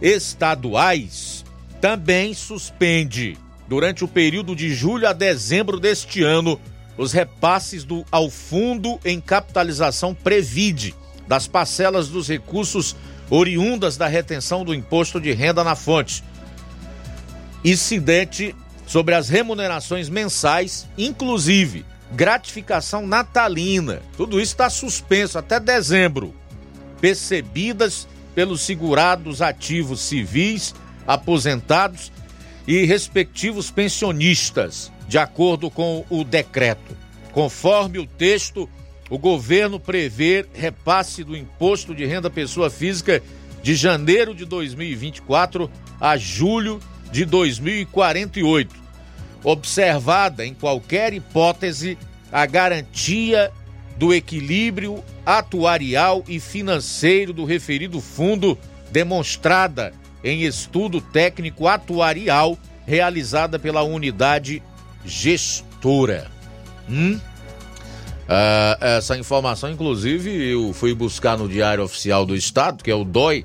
estaduais, também suspende, durante o período de julho a dezembro deste ano, os repasses do, ao Fundo em Capitalização Previde das parcelas dos recursos oriundas da retenção do imposto de renda na fonte. Incidente sobre as remunerações mensais, inclusive gratificação natalina. Tudo isso está suspenso até dezembro. Percebidas pelos segurados ativos civis, aposentados e respectivos pensionistas, de acordo com o decreto. Conforme o texto o governo prevê repasse do imposto de renda pessoa física de janeiro de 2024 a julho de 2048, observada em qualquer hipótese a garantia do equilíbrio atuarial e financeiro do referido fundo, demonstrada em estudo técnico atuarial realizada pela unidade gestora. Hum? Uh, essa informação, inclusive, eu fui buscar no Diário Oficial do Estado, que é o DOI,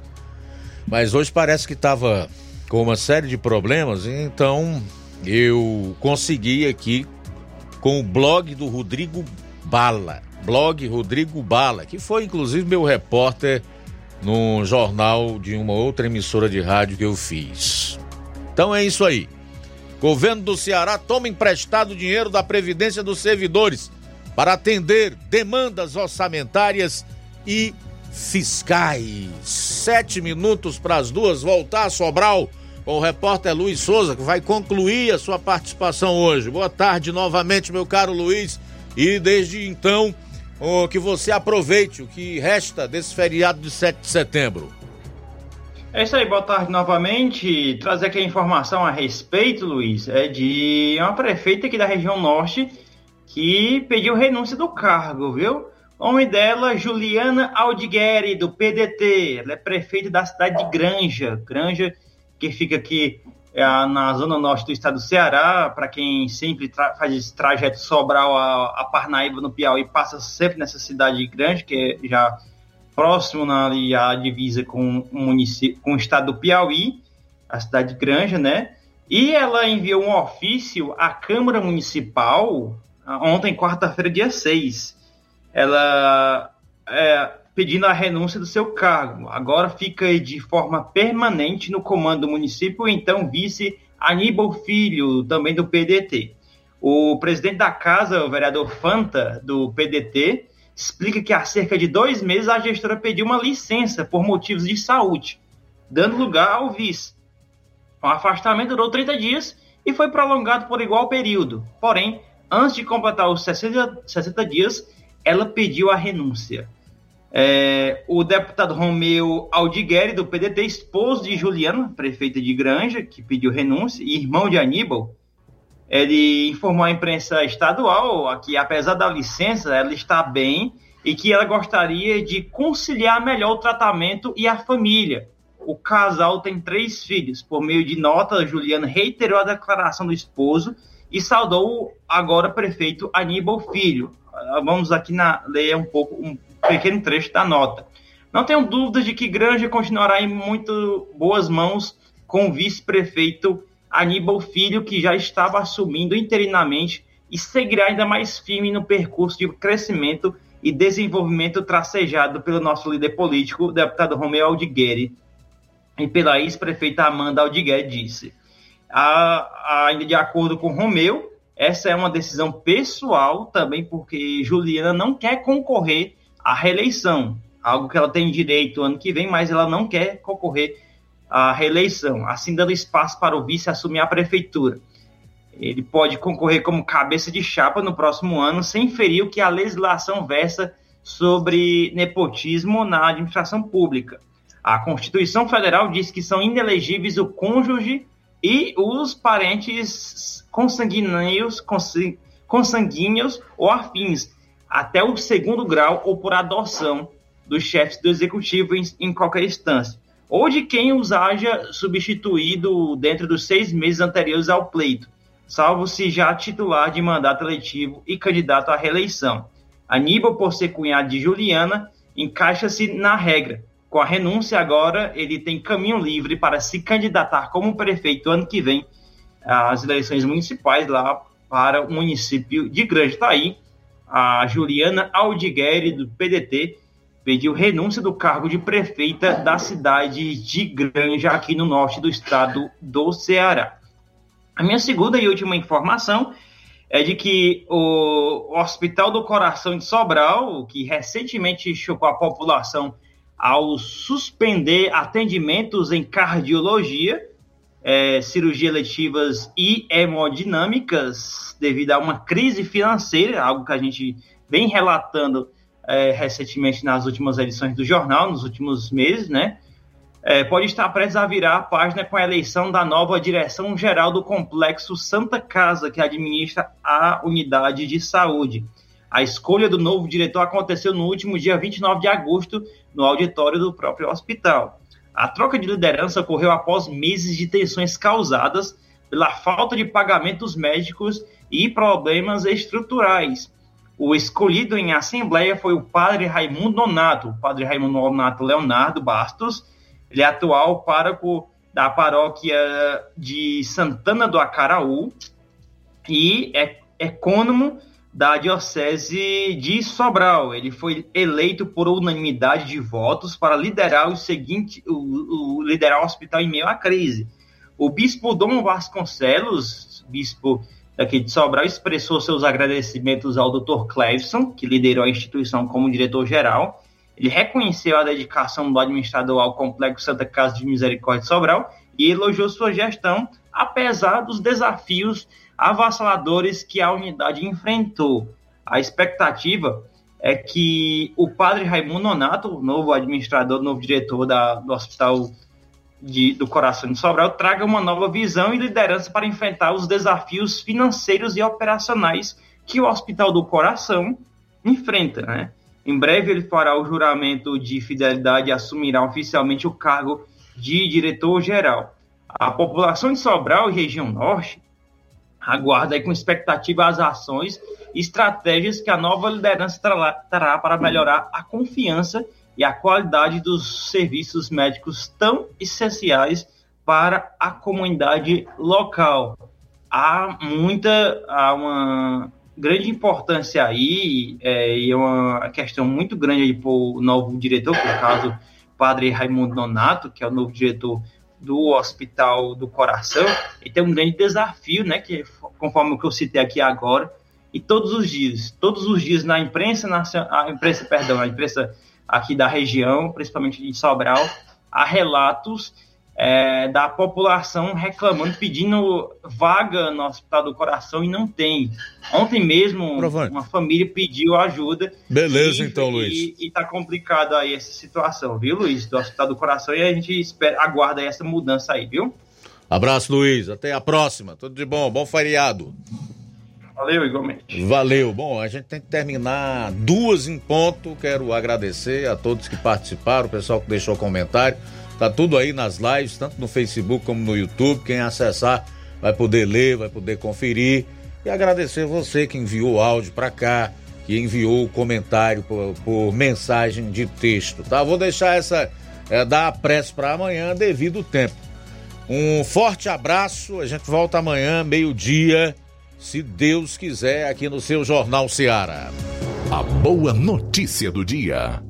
mas hoje parece que estava com uma série de problemas, então eu consegui aqui com o blog do Rodrigo Bala, blog Rodrigo Bala, que foi inclusive meu repórter num jornal de uma outra emissora de rádio que eu fiz. Então é isso aí. Governo do Ceará toma emprestado dinheiro da Previdência dos Servidores para atender demandas orçamentárias e fiscais. Sete minutos para as duas, voltar Sobral com o repórter Luiz Souza, que vai concluir a sua participação hoje. Boa tarde novamente, meu caro Luiz, e desde então, que você aproveite o que resta desse feriado de 7 de setembro. É isso aí, boa tarde novamente. Trazer aqui a informação a respeito, Luiz, é de uma prefeita aqui da região norte que pediu renúncia do cargo, viu? O nome dela, Juliana Aldigueri, do PDT. Ela é prefeita da cidade de Granja. Granja, que fica aqui é, na zona norte do estado do Ceará. Para quem sempre faz esse trajeto Sobral a, a Parnaíba, no Piauí, passa sempre nessa cidade de Granja, que é já próximo na ali, a divisa com o, município, com o estado do Piauí. a cidade de Granja, né? E ela enviou um ofício à Câmara Municipal ontem, quarta-feira, dia 6. Ela é, pedindo a renúncia do seu cargo. Agora fica de forma permanente no comando do município, então vice Aníbal Filho, também do PDT. O presidente da casa, o vereador Fanta, do PDT, explica que há cerca de dois meses a gestora pediu uma licença por motivos de saúde, dando lugar ao vice. O afastamento durou 30 dias e foi prolongado por igual período. Porém, antes de completar os 60, 60 dias, ela pediu a renúncia. É, o deputado Romeu Aldigueri, do PDT, esposo de Juliana, prefeita de Granja, que pediu renúncia, e irmão de Aníbal, ele informou à imprensa estadual que, apesar da licença, ela está bem e que ela gostaria de conciliar melhor o tratamento e a família. O casal tem três filhos. Por meio de nota, Juliana reiterou a declaração do esposo e saudou agora prefeito Aníbal Filho. Vamos aqui na, ler um pouco um pequeno trecho da nota. Não tenho dúvidas de que Granja continuará em muito boas mãos com o vice-prefeito Aníbal Filho, que já estava assumindo interinamente e seguirá ainda mais firme no percurso de crescimento e desenvolvimento tracejado pelo nosso líder político, deputado Romeu Aldigueri, e pela ex-prefeita Amanda Aldigueri disse. A, ainda de acordo com Romeu, essa é uma decisão pessoal também porque Juliana não quer concorrer à reeleição, algo que ela tem direito ano que vem, mas ela não quer concorrer à reeleição, assim dando espaço para o vice assumir a prefeitura. Ele pode concorrer como cabeça de chapa no próximo ano, sem ferir o que a legislação versa sobre nepotismo na administração pública. A Constituição Federal diz que são inelegíveis o cônjuge e os parentes consanguíneos, consanguíneos ou afins, até o segundo grau ou por adoção dos chefes do executivo em, em qualquer instância, ou de quem os haja substituído dentro dos seis meses anteriores ao pleito, salvo se já titular de mandato eletivo e candidato à reeleição. Aníbal, por ser cunhado de Juliana, encaixa-se na regra. Com a renúncia, agora ele tem caminho livre para se candidatar como prefeito ano que vem às eleições municipais lá para o município de Grande Taí a Juliana Aldigueri, do PDT, pediu renúncia do cargo de prefeita da cidade de Granja, aqui no norte do estado do Ceará. A minha segunda e última informação é de que o Hospital do Coração de Sobral, que recentemente chocou a população ao suspender atendimentos em cardiologia, é, cirurgias eletivas e hemodinâmicas devido a uma crise financeira, algo que a gente vem relatando é, recentemente nas últimas edições do jornal, nos últimos meses, né? É, pode estar prestes a virar a página com a eleição da nova direção geral do complexo Santa Casa, que administra a unidade de saúde. A escolha do novo diretor aconteceu no último dia 29 de agosto, no auditório do próprio hospital. A troca de liderança ocorreu após meses de tensões causadas pela falta de pagamento dos médicos e problemas estruturais. O escolhido em assembleia foi o padre Raimundo Nonato, o padre Raimundo Nonato Leonardo Bastos, ele é atual pároco da paróquia de Santana do Acaraú e é ecônomo da Diocese de Sobral. Ele foi eleito por unanimidade de votos para liderar o seguinte, o, o, liderar o hospital em meio à crise. O bispo Dom Vasconcelos, bispo daqui de Sobral, expressou seus agradecimentos ao Dr. Clevson, que liderou a instituição como diretor-geral. Ele reconheceu a dedicação do administrador ao Complexo Santa Casa de Misericórdia de Sobral e elogiou sua gestão, apesar dos desafios avassaladores que a unidade enfrentou. A expectativa é que o padre Raimundo Nonato, novo administrador, novo diretor da, do Hospital de, do Coração de Sobral, traga uma nova visão e liderança para enfrentar os desafios financeiros e operacionais que o Hospital do Coração enfrenta. Né? Em breve ele fará o juramento de fidelidade e assumirá oficialmente o cargo de diretor-geral. A população de Sobral e região norte aguarda aí com expectativa as ações e estratégias que a nova liderança trará para melhorar a confiança e a qualidade dos serviços médicos tão essenciais para a comunidade local. Há muita, há uma grande importância aí, é, e é uma questão muito grande para o novo diretor, por caso, padre Raimundo Nonato, que é o novo diretor do Hospital do Coração, e tem um grande desafio, né, que conforme o que eu citei aqui agora, e todos os dias, todos os dias na imprensa nacional, a imprensa, perdão, a imprensa aqui da região, principalmente de Sobral, há relatos é, da população reclamando, pedindo vaga no Hospital do Coração e não tem. Ontem mesmo, Provante. uma família pediu ajuda. Beleza, e, então, Luiz. E, e tá complicado aí essa situação, viu, Luiz, do Hospital do Coração, e a gente espera, aguarda essa mudança aí, viu? Abraço, Luiz. Até a próxima. Tudo de bom. Bom feriado. Valeu, igualmente. Valeu. Bom, a gente tem que terminar duas em ponto. Quero agradecer a todos que participaram, o pessoal que deixou comentário. Tá tudo aí nas lives, tanto no Facebook como no YouTube. Quem acessar vai poder ler, vai poder conferir. E agradecer você que enviou áudio para cá, que enviou o comentário por, por, mensagem de texto, tá? Vou deixar essa é, dar a pressa para amanhã devido ao tempo. Um forte abraço. A gente volta amanhã, meio-dia, se Deus quiser, aqui no seu Jornal Seara. A boa notícia do dia.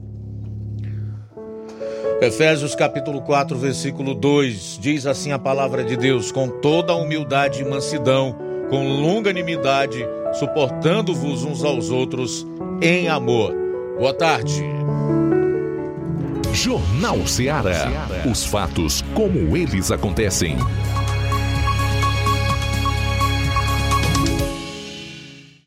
Efésios capítulo 4, versículo 2, diz assim a palavra de Deus: com toda humildade e mansidão, com longanimidade, suportando-vos uns aos outros em amor. Boa tarde. Jornal Seara. Os fatos como eles acontecem.